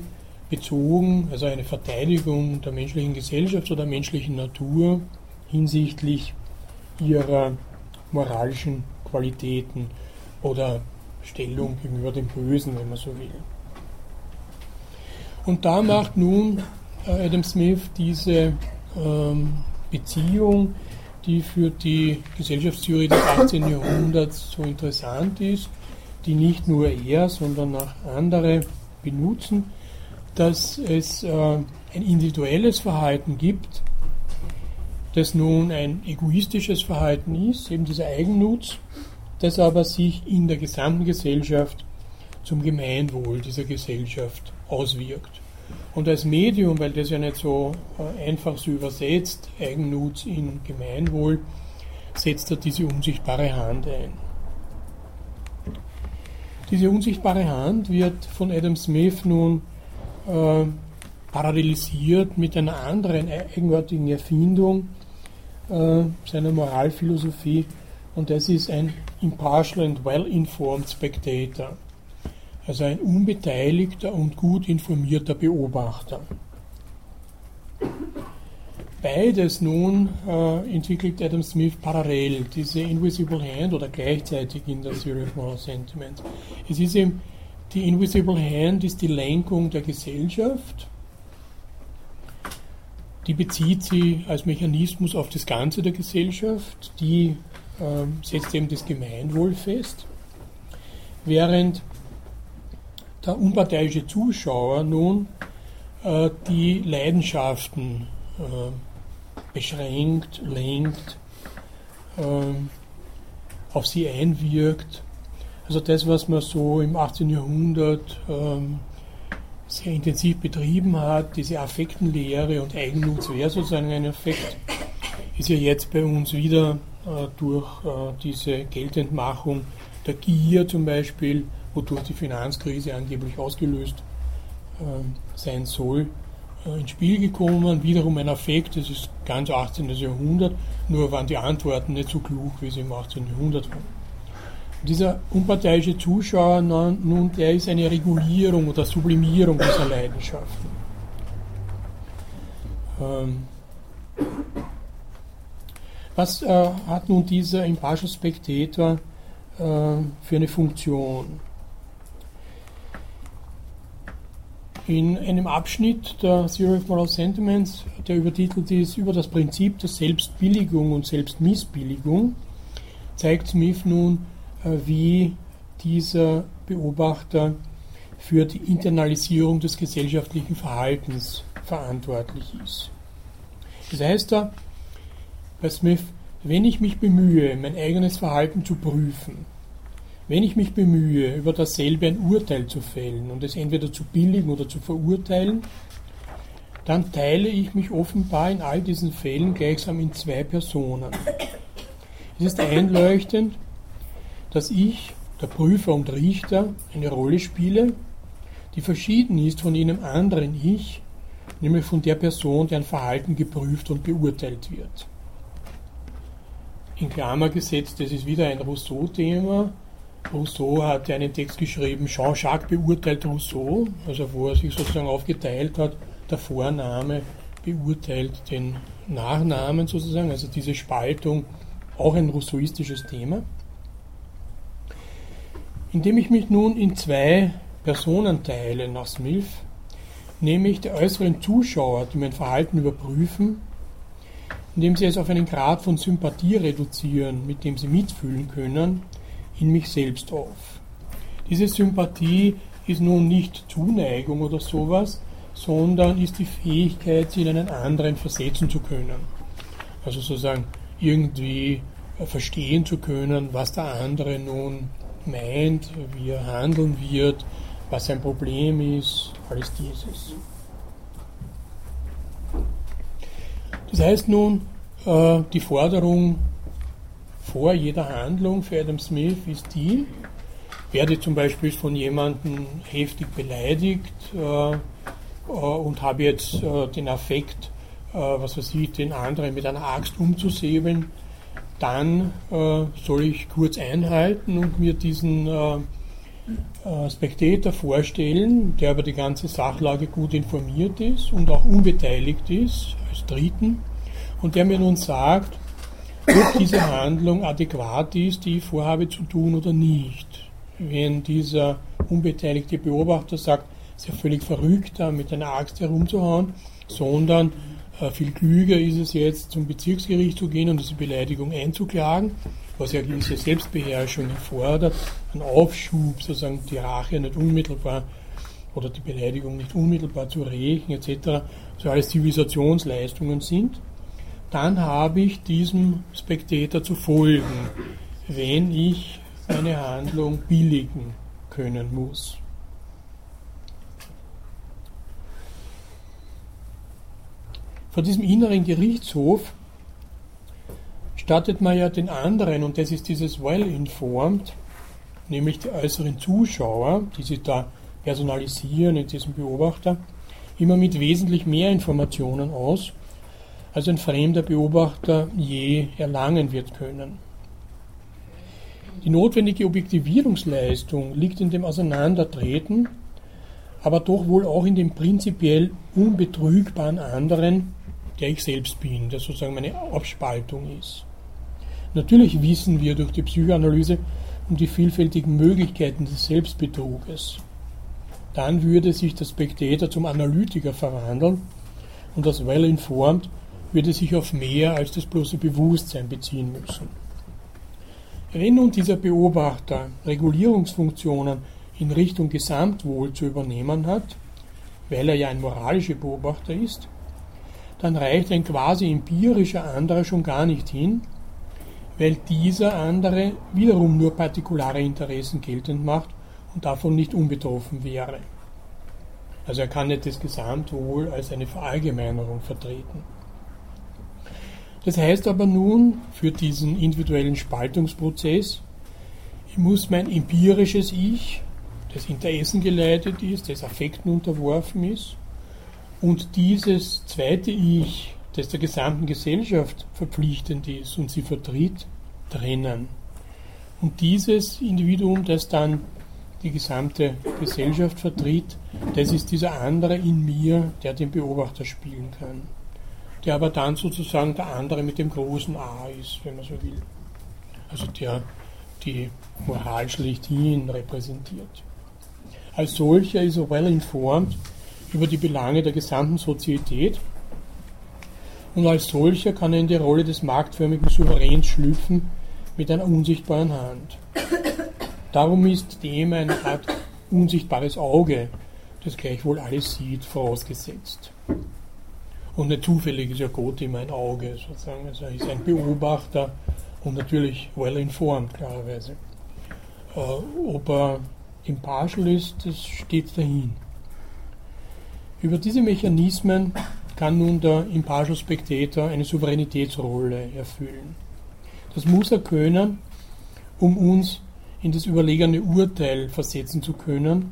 bezogen, also eine Verteidigung der menschlichen Gesellschaft oder der menschlichen Natur hinsichtlich ihrer moralischen Qualitäten oder Stellung gegenüber dem Bösen, wenn man so will. Und da macht nun äh, Adam Smith diese ähm, Beziehung, die für die Gesellschaftstheorie des 18. Jahrhunderts so interessant ist, die nicht nur er, sondern auch andere benutzen, dass es äh, ein individuelles Verhalten gibt, das nun ein egoistisches Verhalten ist, eben dieser Eigennutz, das aber sich in der gesamten Gesellschaft zum Gemeinwohl dieser Gesellschaft auswirkt. Und als Medium, weil das ja nicht so äh, einfach so übersetzt, Eigennutz in Gemeinwohl, setzt er diese unsichtbare Hand ein. Diese unsichtbare Hand wird von Adam Smith nun äh, parallelisiert mit einer anderen eigenartigen Erfindung äh, seiner Moralphilosophie und das ist ein impartial and well-informed spectator, also ein unbeteiligter und gut informierter Beobachter. Beides nun äh, entwickelt Adam Smith parallel, diese Invisible Hand oder gleichzeitig in der Theory of Moral Sentiment. Es ist eben, die Invisible Hand ist die Lenkung der Gesellschaft. Die bezieht sie als Mechanismus auf das Ganze der Gesellschaft. Die äh, setzt eben das Gemeinwohl fest. Während der unparteiische Zuschauer nun äh, die Leidenschaften äh, beschränkt, lenkt, ähm, auf sie einwirkt. Also das, was man so im 18. Jahrhundert ähm, sehr intensiv betrieben hat, diese Affektenlehre und Eigennutz wäre sozusagen ein Effekt, ist ja jetzt bei uns wieder äh, durch äh, diese Geldentmachung der Gier zum Beispiel, wodurch die Finanzkrise angeblich ausgelöst äh, sein soll, äh, ins Spiel gekommen, wiederum ein Affekt, das ist ganz 18. Jahrhundert, nur waren die Antworten nicht so klug, wie sie im 18. Jahrhundert waren. Dieser unparteiische Zuschauer nun, der ist eine Regulierung oder Sublimierung dieser Leidenschaften. Ähm, was äh, hat nun dieser Impartial Spectator äh, für eine Funktion? in einem Abschnitt der Theory of Moral Sentiments, der übertitelt ist über das Prinzip der Selbstbilligung und Selbstmissbilligung, zeigt Smith nun, wie dieser Beobachter für die Internalisierung des gesellschaftlichen Verhaltens verantwortlich ist. Das heißt da bei Smith, wenn ich mich bemühe, mein eigenes Verhalten zu prüfen, wenn ich mich bemühe, über dasselbe ein Urteil zu fällen und es entweder zu billigen oder zu verurteilen, dann teile ich mich offenbar in all diesen Fällen gleichsam in zwei Personen. Es ist einleuchtend, dass ich, der Prüfer und Richter, eine Rolle spiele, die verschieden ist von jenem anderen Ich, nämlich von der Person, deren Verhalten geprüft und beurteilt wird. In Klammer gesetzt, das ist wieder ein Rousseau-Thema, Rousseau hat ja einen Text geschrieben, Jean-Jacques beurteilt Rousseau, also wo er sich sozusagen aufgeteilt hat, der Vorname beurteilt den Nachnamen sozusagen, also diese Spaltung, auch ein rousseauistisches Thema. Indem ich mich nun in zwei Personen teile nach Smith, nämlich der äußeren Zuschauer, die mein Verhalten überprüfen, indem sie es auf einen Grad von Sympathie reduzieren, mit dem sie mitfühlen können, in mich selbst auf. Diese Sympathie ist nun nicht Zuneigung oder sowas, sondern ist die Fähigkeit, sie in einen anderen versetzen zu können. Also sozusagen irgendwie äh, verstehen zu können, was der andere nun meint, wie er handeln wird, was sein Problem ist, alles dieses. Das heißt nun, äh, die Forderung vor jeder Handlung für Adam Smith ist die, werde zum Beispiel von jemandem heftig beleidigt äh, äh, und habe jetzt den Affekt, was weiß ich, den anderen mit einer Axt umzusäbeln, dann äh, soll ich kurz einhalten und mir diesen äh, Spectator vorstellen, der über die ganze Sachlage gut informiert ist und auch unbeteiligt ist, als Dritten, und der mir nun sagt, ob diese Handlung adäquat ist, die ich vorhabe zu tun oder nicht. wenn dieser unbeteiligte Beobachter sagt, ist ja völlig verrückt, da mit einer Axt herumzuhauen, sondern äh, viel klüger ist es jetzt, zum Bezirksgericht zu gehen und diese Beleidigung einzuklagen, was ja gewisse Selbstbeherrschung erfordert, einen Aufschub, sozusagen die Rache nicht unmittelbar oder die Beleidigung nicht unmittelbar zu rächen etc., so alles Zivilisationsleistungen sind, dann habe ich diesem Spektator zu folgen, wenn ich eine Handlung billigen können muss. Vor diesem inneren Gerichtshof stattet man ja den anderen, und das ist dieses Well-Informed, nämlich die äußeren Zuschauer, die sich da personalisieren in diesem Beobachter, immer mit wesentlich mehr Informationen aus, als ein fremder Beobachter je erlangen wird können. Die notwendige Objektivierungsleistung liegt in dem Auseinandertreten, aber doch wohl auch in dem prinzipiell unbetrügbaren anderen, der ich selbst bin, der sozusagen meine Abspaltung ist. Natürlich wissen wir durch die Psychoanalyse um die vielfältigen Möglichkeiten des Selbstbetruges. Dann würde sich der Spectator zum Analytiker verwandeln und das Well-Informed würde sich auf mehr als das bloße Bewusstsein beziehen müssen. Wenn nun dieser Beobachter Regulierungsfunktionen in Richtung Gesamtwohl zu übernehmen hat, weil er ja ein moralischer Beobachter ist, dann reicht ein quasi empirischer anderer schon gar nicht hin, weil dieser andere wiederum nur partikulare Interessen geltend macht und davon nicht unbetroffen wäre. Also er kann nicht das Gesamtwohl als eine Verallgemeinerung vertreten. Das heißt aber nun für diesen individuellen Spaltungsprozess, ich muss mein empirisches Ich, das Interessen geleitet ist, das Affekten unterworfen ist, und dieses zweite Ich, das der gesamten Gesellschaft verpflichtend ist und sie vertritt, trennen. Und dieses Individuum, das dann die gesamte Gesellschaft vertritt, das ist dieser andere in mir, der den Beobachter spielen kann. Der aber dann sozusagen der andere mit dem großen A ist, wenn man so will. Also der die Moral schlechthin repräsentiert. Als solcher ist er well informed über die Belange der gesamten Sozietät und als solcher kann er in die Rolle des marktförmigen Souveräns schlüpfen mit einer unsichtbaren Hand. Darum ist dem ein Art unsichtbares Auge, das gleichwohl alles sieht, vorausgesetzt. Und nicht zufällig ist ja Gott immer ein Auge, sozusagen. Also er ist ein Beobachter und natürlich well informed, klarerweise. Äh, ob er impartial ist, das steht dahin. Über diese Mechanismen kann nun der Impartial Spectator eine Souveränitätsrolle erfüllen. Das muss er können, um uns in das überlegene Urteil versetzen zu können,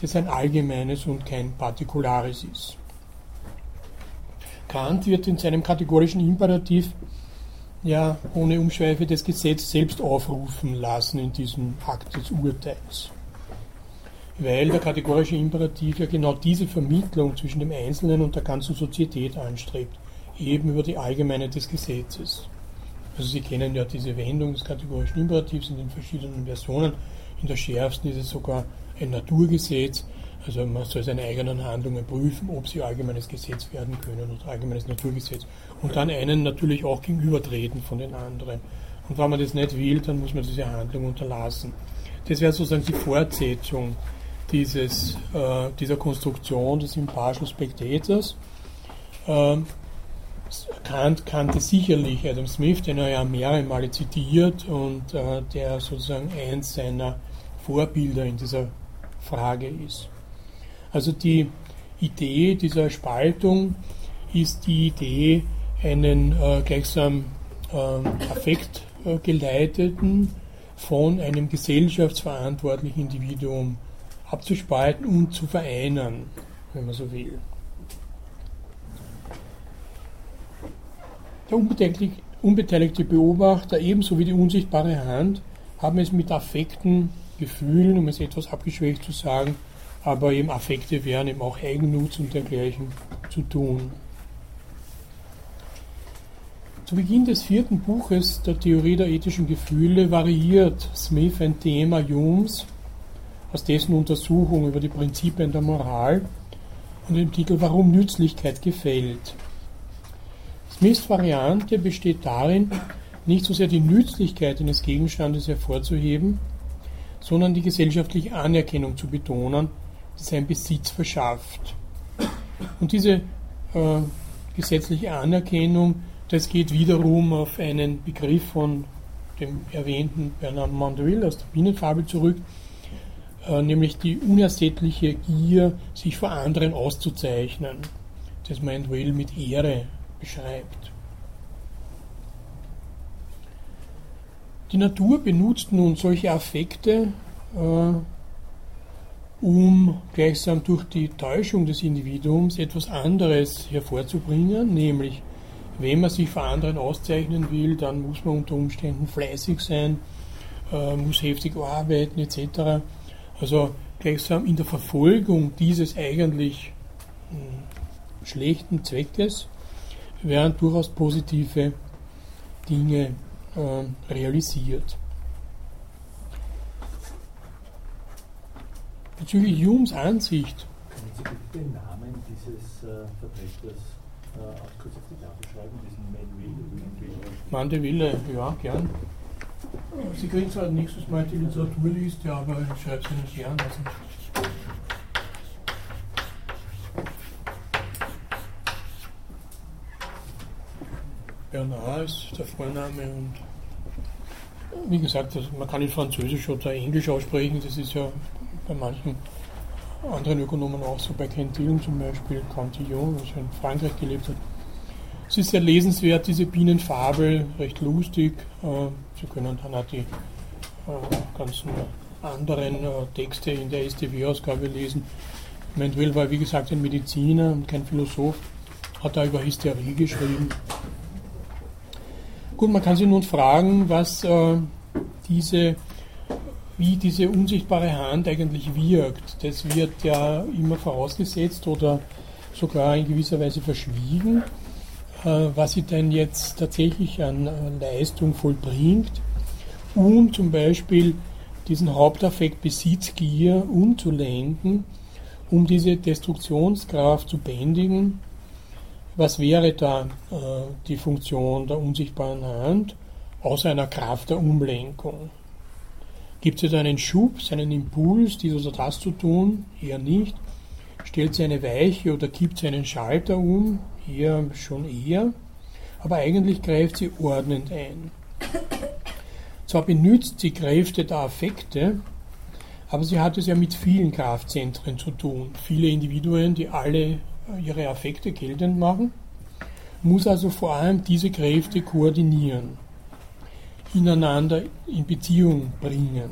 das ein allgemeines und kein partikulares ist. Kant wird in seinem kategorischen Imperativ ja ohne Umschweife das Gesetz selbst aufrufen lassen in diesem Akt des Urteils weil der kategorische Imperativ ja genau diese Vermittlung zwischen dem Einzelnen und der ganzen Sozietät anstrebt, eben über die Allgemeine des Gesetzes. Also Sie kennen ja diese Wendung des kategorischen Imperativs in den verschiedenen Versionen. In der schärfsten ist es sogar ein Naturgesetz, also man soll seine eigenen Handlungen prüfen, ob sie allgemeines Gesetz werden können oder allgemeines Naturgesetz. Und dann einen natürlich auch gegenübertreten von den anderen. Und wenn man das nicht will, dann muss man diese Handlung unterlassen. Das wäre sozusagen die Fortsetzung dieses, äh, dieser Konstruktion des Impartial Spectators. Ähm, Kant kannte sicherlich Adam Smith, den er ja mehrere Male zitiert und äh, der sozusagen eins seiner Vorbilder in dieser Frage ist. Also die Idee dieser Spaltung ist die Idee, einen äh, gleichsam äh, affektgeleiteten von einem gesellschaftsverantwortlichen Individuum abzuspalten und zu vereinen, wenn man so will. Der unbeteiligte Beobachter ebenso wie die unsichtbare Hand haben es mit Affekten, Gefühlen, um es etwas abgeschwächt zu sagen, aber eben Affekte wären eben auch Eigennutz und dergleichen zu tun. Zu Beginn des vierten Buches der Theorie der ethischen Gefühle variiert Smith ein Thema Humes aus dessen Untersuchung über die Prinzipien der Moral unter dem Titel Warum Nützlichkeit gefällt. Smiths Variante besteht darin, nicht so sehr die Nützlichkeit eines Gegenstandes hervorzuheben, sondern die gesellschaftliche Anerkennung zu betonen, die sein Besitz verschafft. Und diese äh, gesetzliche Anerkennung, das geht wiederum auf einen Begriff von dem erwähnten Bernard Mandeville aus der Bienenfabel zurück, nämlich die unersättliche Gier, sich vor anderen auszuzeichnen, das Mandeville mit Ehre beschreibt. Die Natur benutzt nun solche Affekte, äh, um gleichsam durch die Täuschung des Individuums etwas anderes hervorzubringen, nämlich wenn man sich vor anderen auszeichnen will, dann muss man unter Umständen fleißig sein, äh, muss heftig arbeiten etc. Also gleichsam in der Verfolgung dieses eigentlich hm, schlechten Zweckes werden durchaus positive Dinge äh, realisiert. Bezüglich Humes Ansicht. Können Sie bitte den Namen dieses äh, Vertreters äh, auch kurz auf die Tafel schreiben, diesen Mandeville? Mandeville, ja, gern. Sie kriegen zwar nächstes Mal die Literaturliste, aber ich schreibe sie nicht gern. Also. Bernard ist der Vorname und wie gesagt, man kann nicht Französisch oder Englisch aussprechen, das ist ja bei manchen anderen Ökonomen auch so, bei Quintillon zum Beispiel, Cantillon, der in Frankreich gelebt hat. Es ist sehr lesenswert, diese Bienenfabel, recht lustig. Äh, Sie können dann auch die äh, ganzen anderen äh, Texte in der STW-Ausgabe lesen. Mendel war, wie gesagt, ein Mediziner und kein Philosoph, hat da über Hysterie geschrieben. Gut, man kann sich nun fragen, was diese wie diese unsichtbare Hand eigentlich wirkt. Das wird ja immer vorausgesetzt oder sogar in gewisser Weise verschwiegen, äh, was sie denn jetzt tatsächlich an Leistung vollbringt, um zum Beispiel diesen Hauptaffekt Besitzgier umzulenken, um diese Destruktionskraft zu bändigen. Was wäre da äh, die Funktion der unsichtbaren Hand außer einer Kraft der Umlenkung? Gibt es einen Schub, einen Impuls, dies oder das zu tun? Eher nicht. Stellt sie eine Weiche oder kippt sie einen Schalter um? Eher schon eher. Aber eigentlich greift sie ordnend ein. Zwar benützt sie Kräfte der Affekte, aber sie hat es ja mit vielen Kraftzentren zu tun. Viele Individuen, die alle ihre Affekte geltend machen, muss also vor allem diese Kräfte koordinieren ineinander in Beziehung bringen,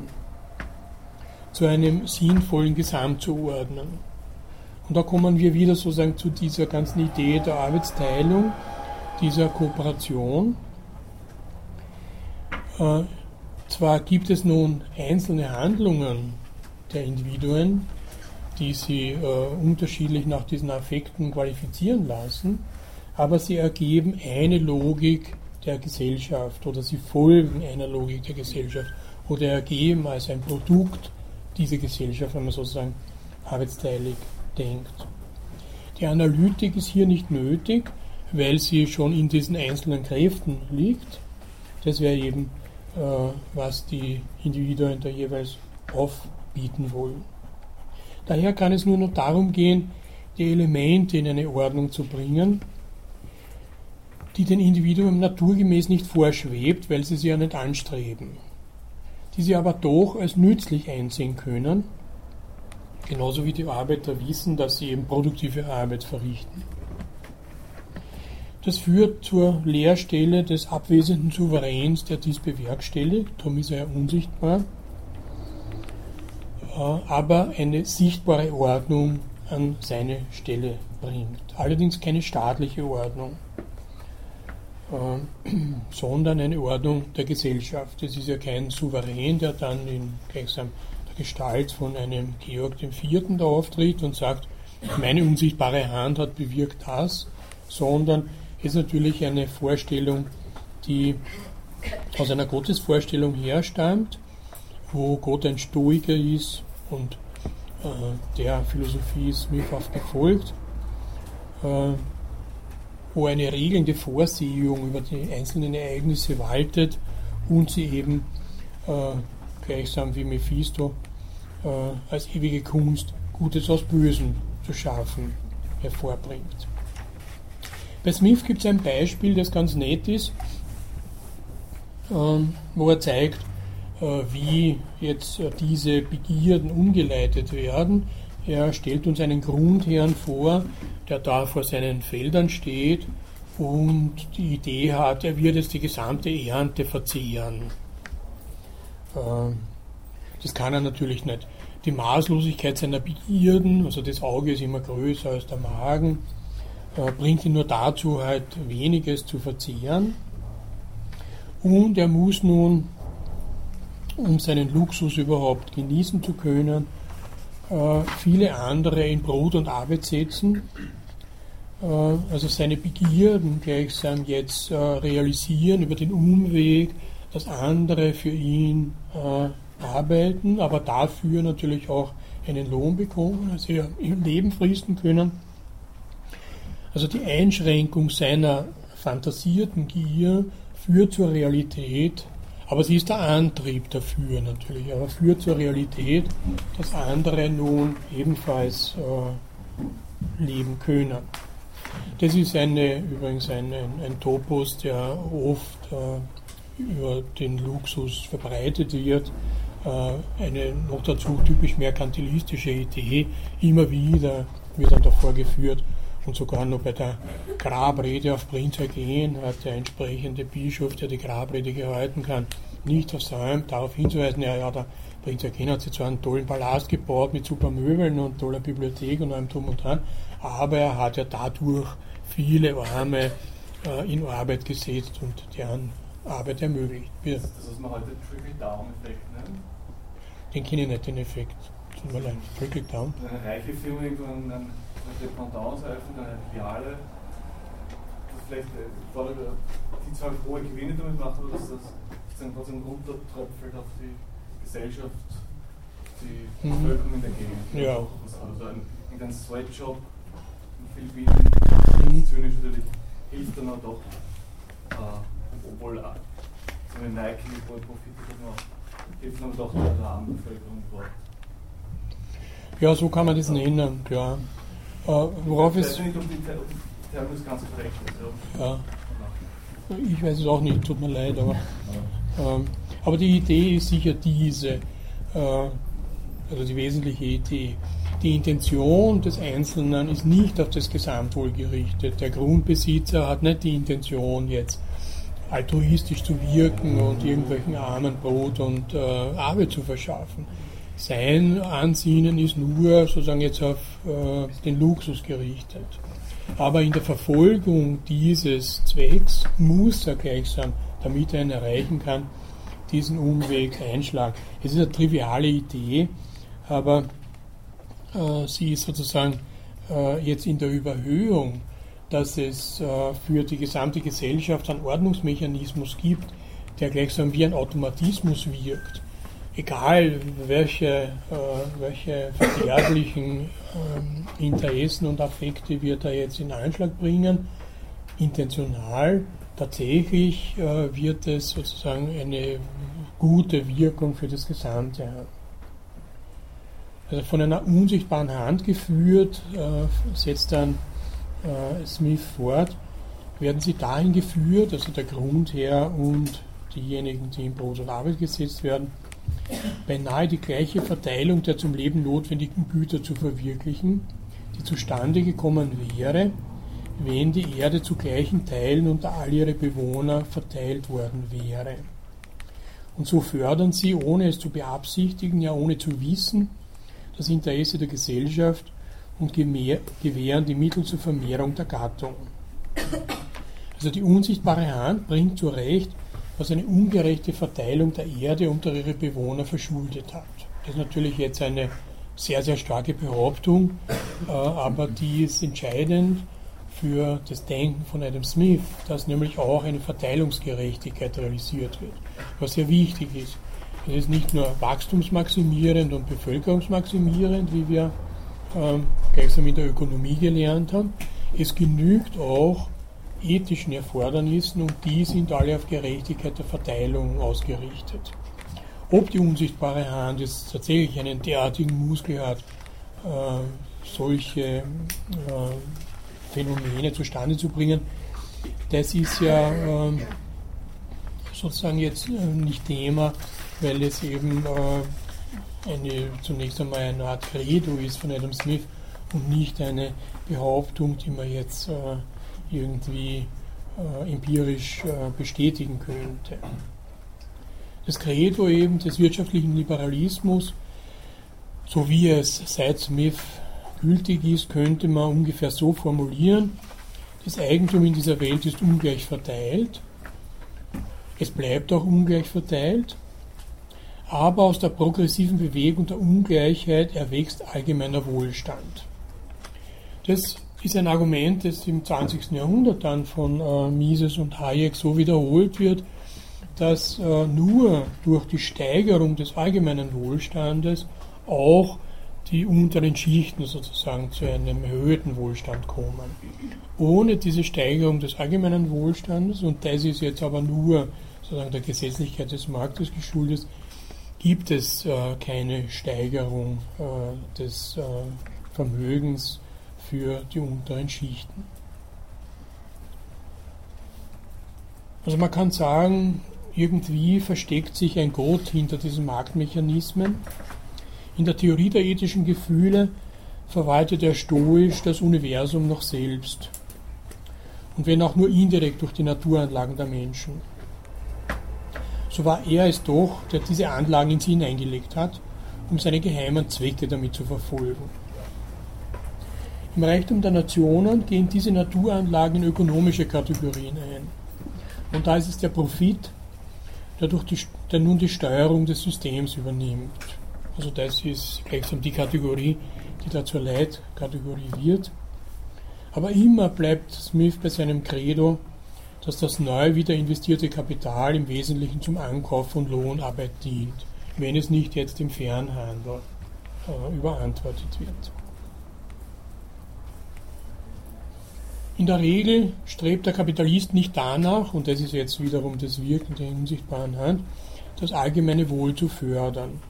zu einem sinnvollen Gesamt zu ordnen. Und da kommen wir wieder sozusagen zu dieser ganzen Idee der Arbeitsteilung, dieser Kooperation. Äh, zwar gibt es nun einzelne Handlungen der Individuen, die sie äh, unterschiedlich nach diesen Affekten qualifizieren lassen, aber sie ergeben eine Logik, der Gesellschaft oder sie folgen einer Logik der Gesellschaft oder ergeben als ein Produkt dieser Gesellschaft, wenn man sozusagen arbeitsteilig denkt. Die Analytik ist hier nicht nötig, weil sie schon in diesen einzelnen Kräften liegt. Das wäre eben, äh, was die Individuen da jeweils aufbieten wollen. Daher kann es nur noch darum gehen, die Elemente in eine Ordnung zu bringen, die den Individuen naturgemäß nicht vorschwebt, weil sie sie ja nicht anstreben, die sie aber doch als nützlich einsehen können, genauso wie die Arbeiter wissen, dass sie eben produktive Arbeit verrichten. Das führt zur Leerstelle des abwesenden Souveräns, der dies bewerkstelligt, darum ist er ja unsichtbar, aber eine sichtbare Ordnung an seine Stelle bringt. Allerdings keine staatliche Ordnung. Äh, sondern eine Ordnung der Gesellschaft. Es ist ja kein Souverän, der dann in gleichsam Gestalt von einem Georg IV. da auftritt und sagt, meine unsichtbare Hand hat bewirkt das, sondern es ist natürlich eine Vorstellung, die aus einer Gottesvorstellung herstammt, wo Gott ein Stoiker ist, Und äh, der Philosophie ist Smith oft gefolgt, äh, wo eine regelnde Vorsehung über die einzelnen Ereignisse waltet und sie eben äh, gleichsam wie Mephisto äh, als ewige Kunst Gutes aus Bösen zu schaffen hervorbringt. Bei Smith gibt es ein Beispiel, das ganz nett ist, ähm, wo er zeigt, äh, wie jetzt äh, diese Begierden umgeleitet werden. Er stellt uns einen Grundherrn vor, der da vor seinen Feldern steht und die Idee hat, er wird jetzt die gesamte Ernte verzehren. Ähm, das kann er natürlich nicht. Die Maßlosigkeit seiner Begierden, also das Auge ist immer größer als der Magen, äh, bringt ihn nur dazu, halt weniges zu verzehren. Und er muss nun, um seinen Luxus überhaupt genießen zu können, äh, viele andere in Brot und Arbeit setzen. Äh, also seine Begierden gleichsam jetzt realisieren über den Umweg, dass andere für ihn arbeiten, aber dafür natürlich auch einen Lohn bekommen, also ihr Leben fristen können. Also die Einschränkung seiner fantasierten Gier führt zur Realität, aber sie ist der Antrieb dafür natürlich, aber führt zur Realität, dass andere nun ebenfalls äh, leben können. Das ist eine, übrigens ein, ein, ein Topos, der oft äh, über den Luxus verbreitet wird. Äh, eine noch dazu typisch merkantilistische Idee. Immer wieder wird dann davor geführt, und sogar noch bei der Grabrede auf Prinz Eugen hat der entsprechende Bischof, der die Grabrede gehalten kann, nicht versäumt, darauf hinzuweisen, ja, ja, der Prinz Eugen hat sich zwar einen tollen Palast gebaut mit super Möbeln und toller Bibliothek und allem drum und dran, aber er hat ja dadurch viele Arme äh, in Arbeit gesetzt und deren Arbeit ermöglicht. Das ist was man heute Trickle-Down-Effekt nennt? Den kenne ich nicht, den Effekt. Tut mir leid, Trickle-Down. Eine reiche Firma irgendwann Dependance eröffnet, eine Filiale, das vielleicht äh, die zwar hohe Gewinne damit macht, aber dass das sozusagen trotzdem runtertröpfelt auf die Gesellschaft, die mhm. Bevölkerung in der Gegend. Ja. Also ein, ein Sweatshop in Philippinen, mhm. zynisch natürlich, hilft dann auch doch, äh, obwohl äh, so eine Nike wohl Profite macht, hilft dann doch der armen Bevölkerung dort. Ja, so kann man das nennen, ja. Äh, worauf ist. Ja. Ich weiß es auch nicht, tut mir leid, aber, ähm, aber die Idee ist sicher diese, äh, also die wesentliche Idee. Die Intention des Einzelnen ist nicht auf das Gesamtwohl gerichtet. Der Grundbesitzer hat nicht die Intention, jetzt altruistisch zu wirken und irgendwelchen Armen Brot und äh, Arbeit zu verschaffen sein Ansinnen ist nur sozusagen jetzt auf äh, den Luxus gerichtet. Aber in der Verfolgung dieses Zwecks muss er gleichsam, damit er ihn erreichen kann, diesen Umweg einschlagen. Es ist eine triviale Idee, aber äh, sie ist sozusagen äh, jetzt in der Überhöhung, dass es äh, für die gesamte Gesellschaft einen Ordnungsmechanismus gibt, der gleichsam wie ein Automatismus wirkt egal welche, äh, welche verderblichen ähm, Interessen und Affekte wir da jetzt in Anschlag bringen, intentional, tatsächlich äh, wird es sozusagen eine gute Wirkung für das Gesamte haben. Also von einer unsichtbaren Hand geführt, äh, setzt dann Smith fort, werden sie dahin geführt, also der Grundherr und diejenigen, die in Brot und Arbeit gesetzt werden, beinahe die gleiche Verteilung der zum Leben notwendigen Güter zu verwirklichen, die zustande gekommen wäre, wenn die Erde zu gleichen Teilen unter all ihre Bewohner verteilt worden wäre. Und so fördern sie, ohne es zu beabsichtigen, ja ohne zu wissen, das Interesse der Gesellschaft und gewähren die Mittel zur Vermehrung der Gattung. Also die unsichtbare Hand bringt zurecht, was eine ungerechte Verteilung der Erde unter ihre Bewohner verschuldet hat. Das ist natürlich jetzt eine sehr, sehr starke Behauptung, äh, aber die ist entscheidend für das Denken von Adam Smith, dass nämlich auch eine Verteilungsgerechtigkeit realisiert wird, was sehr wichtig ist. Es ist nicht nur wachstumsmaximierend und bevölkerungsmaximierend, wie wir gleichsam in der Ökonomie gelernt haben. Es genügt auch ethischen Erfordernissen und die sind alle auf Gerechtigkeit der Verteilung ausgerichtet. Ob die unsichtbare Hand jetzt tatsächlich einen derartigen Muskel hat, äh, solche äh, Phänomene zustande zu bringen, das ist ja äh, sozusagen jetzt äh, nicht Thema, weil es eben äh, eine, zunächst einmal eine Art Credo ist von Adam Smith und nicht eine Behauptung, die man jetzt äh, irgendwie äh, empirisch äh, bestätigen könnte. Das Credo eben des wirtschaftlichen Liberalismus, so wie es seit Smith gültig ist, könnte man ungefähr so formulieren, das Eigentum in dieser Welt ist ungleich verteilt, es bleibt auch ungleich verteilt, aber aus der progressiven Bewegung der Ungleichheit erwächst allgemeiner Wohlstand. Das ist ein Argument, das im 20. Jahrhundert dann von äh, Mises und Hayek so wiederholt wird, dass äh, nur durch die Steigerung des allgemeinen Wohlstandes auch die unteren Schichten sozusagen zu einem erhöhten Wohlstand kommen. Ohne diese Steigerung des allgemeinen Wohlstandes, und das ist jetzt aber nur sozusagen der Gesetzlichkeit des Marktes geschuldet, gibt es äh, keine Steigerung äh, des äh, Vermögens für die unteren Schichten. Also man kann sagen, irgendwie versteckt sich ein Gott hinter diesen Marktmechanismen. In der Theorie der ethischen Gefühle verwaltet er stoisch das Universum noch selbst. Und wenn auch nur indirekt durch die Naturanlagen der Menschen. So war er es doch, der diese Anlagen in sie hineingelegt hat, um seine geheimen Zwecke damit zu verfolgen. Im Reichtum der Nationen gehen diese Naturanlagen in ökonomische Kategorien ein. Und da ist es der Profit, der, die, der nun die Steuerung des Systems übernimmt. Also das ist gleichsam die Kategorie, die da zur Leitkategorie wird. Aber immer bleibt Smith bei seinem Credo, dass das neu wieder investierte Kapital im Wesentlichen zum Ankauf von Lohnarbeit dient, wenn es nicht jetzt im Fernhandel äh, überantwortet wird. In der Regel strebt der Kapitalist nicht danach, und das ist jetzt wiederum das Wirken der unsichtbaren Hand, das allgemeine Wohl zu fördern.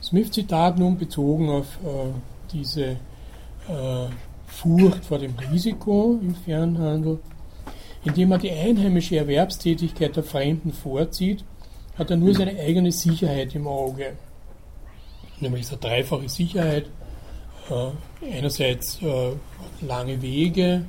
Smith-Zitat nun bezogen auf äh, diese äh, Furcht vor dem Risiko im Fernhandel. Indem er die einheimische Erwerbstätigkeit der Fremden vorzieht, hat er nur seine eigene Sicherheit im Auge. Nämlich diese dreifache Sicherheit, äh, einerseits äh, lange Wege,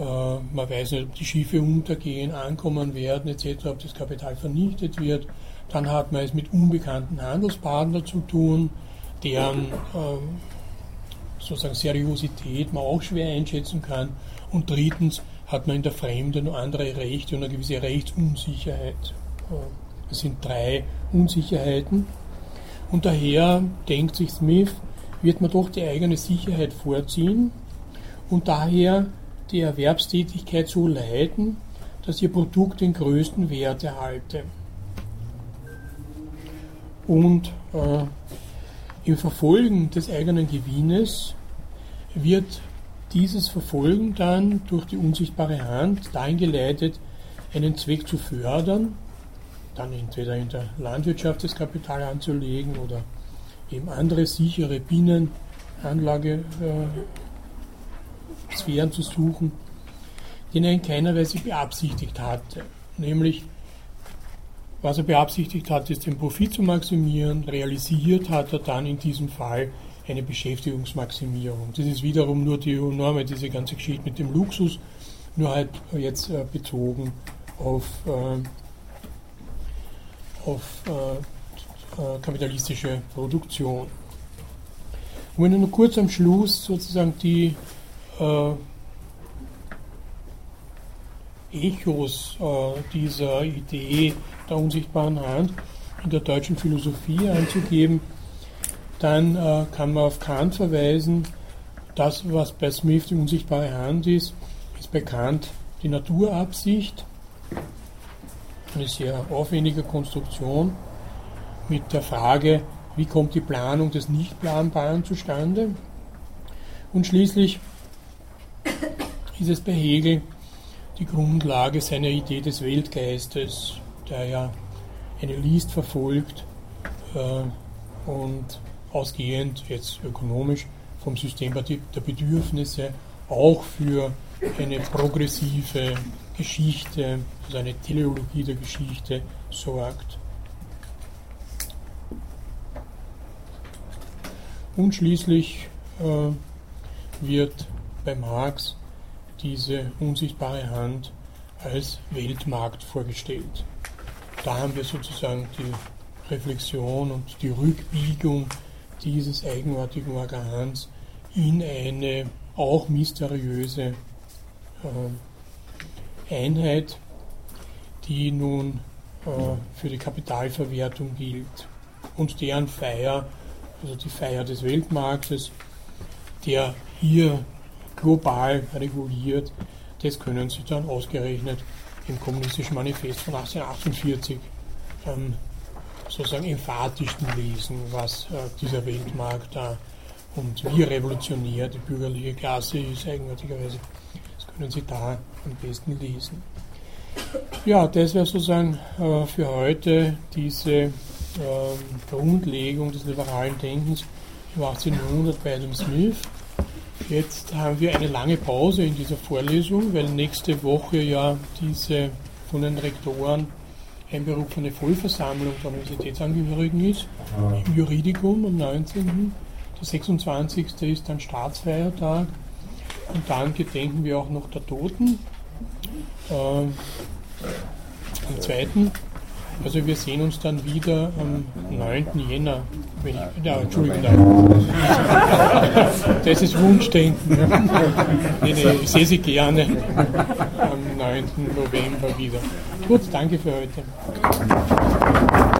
äh, man weiß nicht, ob die Schiffe untergehen, ankommen werden etc., ob das Kapital vernichtet wird. Dann hat man es mit unbekannten Handelspartnern zu tun, deren sozusagen Seriosität man auch schwer einschätzen kann. Und drittens hat man in der Fremde noch andere Rechte und eine gewisse Rechtsunsicherheit. Das sind drei Unsicherheiten. Und daher denkt sich Smith, wird man doch die eigene Sicherheit vorziehen und daher die Erwerbstätigkeit so leiten, dass ihr Produkt den größten Wert erhalte. Und äh, im Verfolgen des eigenen Gewinnes wird dieses Verfolgen dann durch die unsichtbare Hand dahin geleitet, einen Zweck zu fördern, dann entweder in der Landwirtschaft das Kapital anzulegen oder eben andere sichere Binnenanlagesphären äh, zu suchen, den er in keiner Weise beabsichtigt hatte. Nämlich, was er beabsichtigt hat, ist den Profit zu maximieren, realisiert hat er dann in diesem Fall eine Beschäftigungsmaximierung. Das ist wiederum nur die Norme, diese ganze Geschichte mit dem Luxus, nur halt jetzt äh, bezogen auf, äh, auf äh, äh, kapitalistische Produktion. Und wenn ich nur kurz am Schluss sozusagen die äh, Echos äh, dieser Idee der unsichtbaren Hand in der deutschen Philosophie anzugeben, dann äh, kann man auf Kant verweisen. Das, was bei Smith die unsichtbare Hand ist, ist bekannt die Naturabsicht. eine sehr aufwendige Konstruktion mit der Frage, wie kommt die Planung des Nicht-Planbaren zustande. Und schließlich ist es bei Hegel die Grundlage seiner Idee des Weltgeistes, der ja eine List verfolgt äh, und ausgehend jetzt ökonomisch vom System der Bedürfnisse auch für eine progressive Geschichte, also eine Teleologie der Geschichte sorgt. Und schließlich äh, wird bei Marx diese unsichtbare Hand als Weltmarkt vorgestellt. Da haben wir sozusagen die Reflexion und die Rückbiegung dieses eigenartigen Organs in eine auch mysteriöse äh, Einheit, die nun äh, für die Kapitalverwertung gilt. Und deren Feier, also die Feier des Weltmarktes, der hier global reguliert, das können Sie dann ausgerechnet im Kommunistischen Manifest von 1848 ähm, sozusagen emphatischsten lesen, was äh, dieser Weltmarkt da und wie revolutionär die bürgerliche Klasse ist, eigenartigerweise. Das können Sie da am besten lesen. Ja, das wäre sozusagen äh, für heute diese äh, Grundlegung des liberalen Denkens im 18. Jahrhundert bei Adam Smith. Jetzt haben wir eine lange Pause in dieser Vorlesung, weil nächste Woche ja diese von den Rektoren einberufene Vollversammlung der Universitätsangehörigen ist, im Juridikum am 19. Der 26. ist dann Staatsfeiertag und dann gedenken wir auch noch der Toten. Äh, am 2. Also wir sehen uns dann wieder am 9. Jänner. Wenn ich, ja, Entschuldigung, nein. Das ist Wunschdenken. Nee, nee, ich sehe Sie gerne am 9. November wieder. Gut, danke für heute.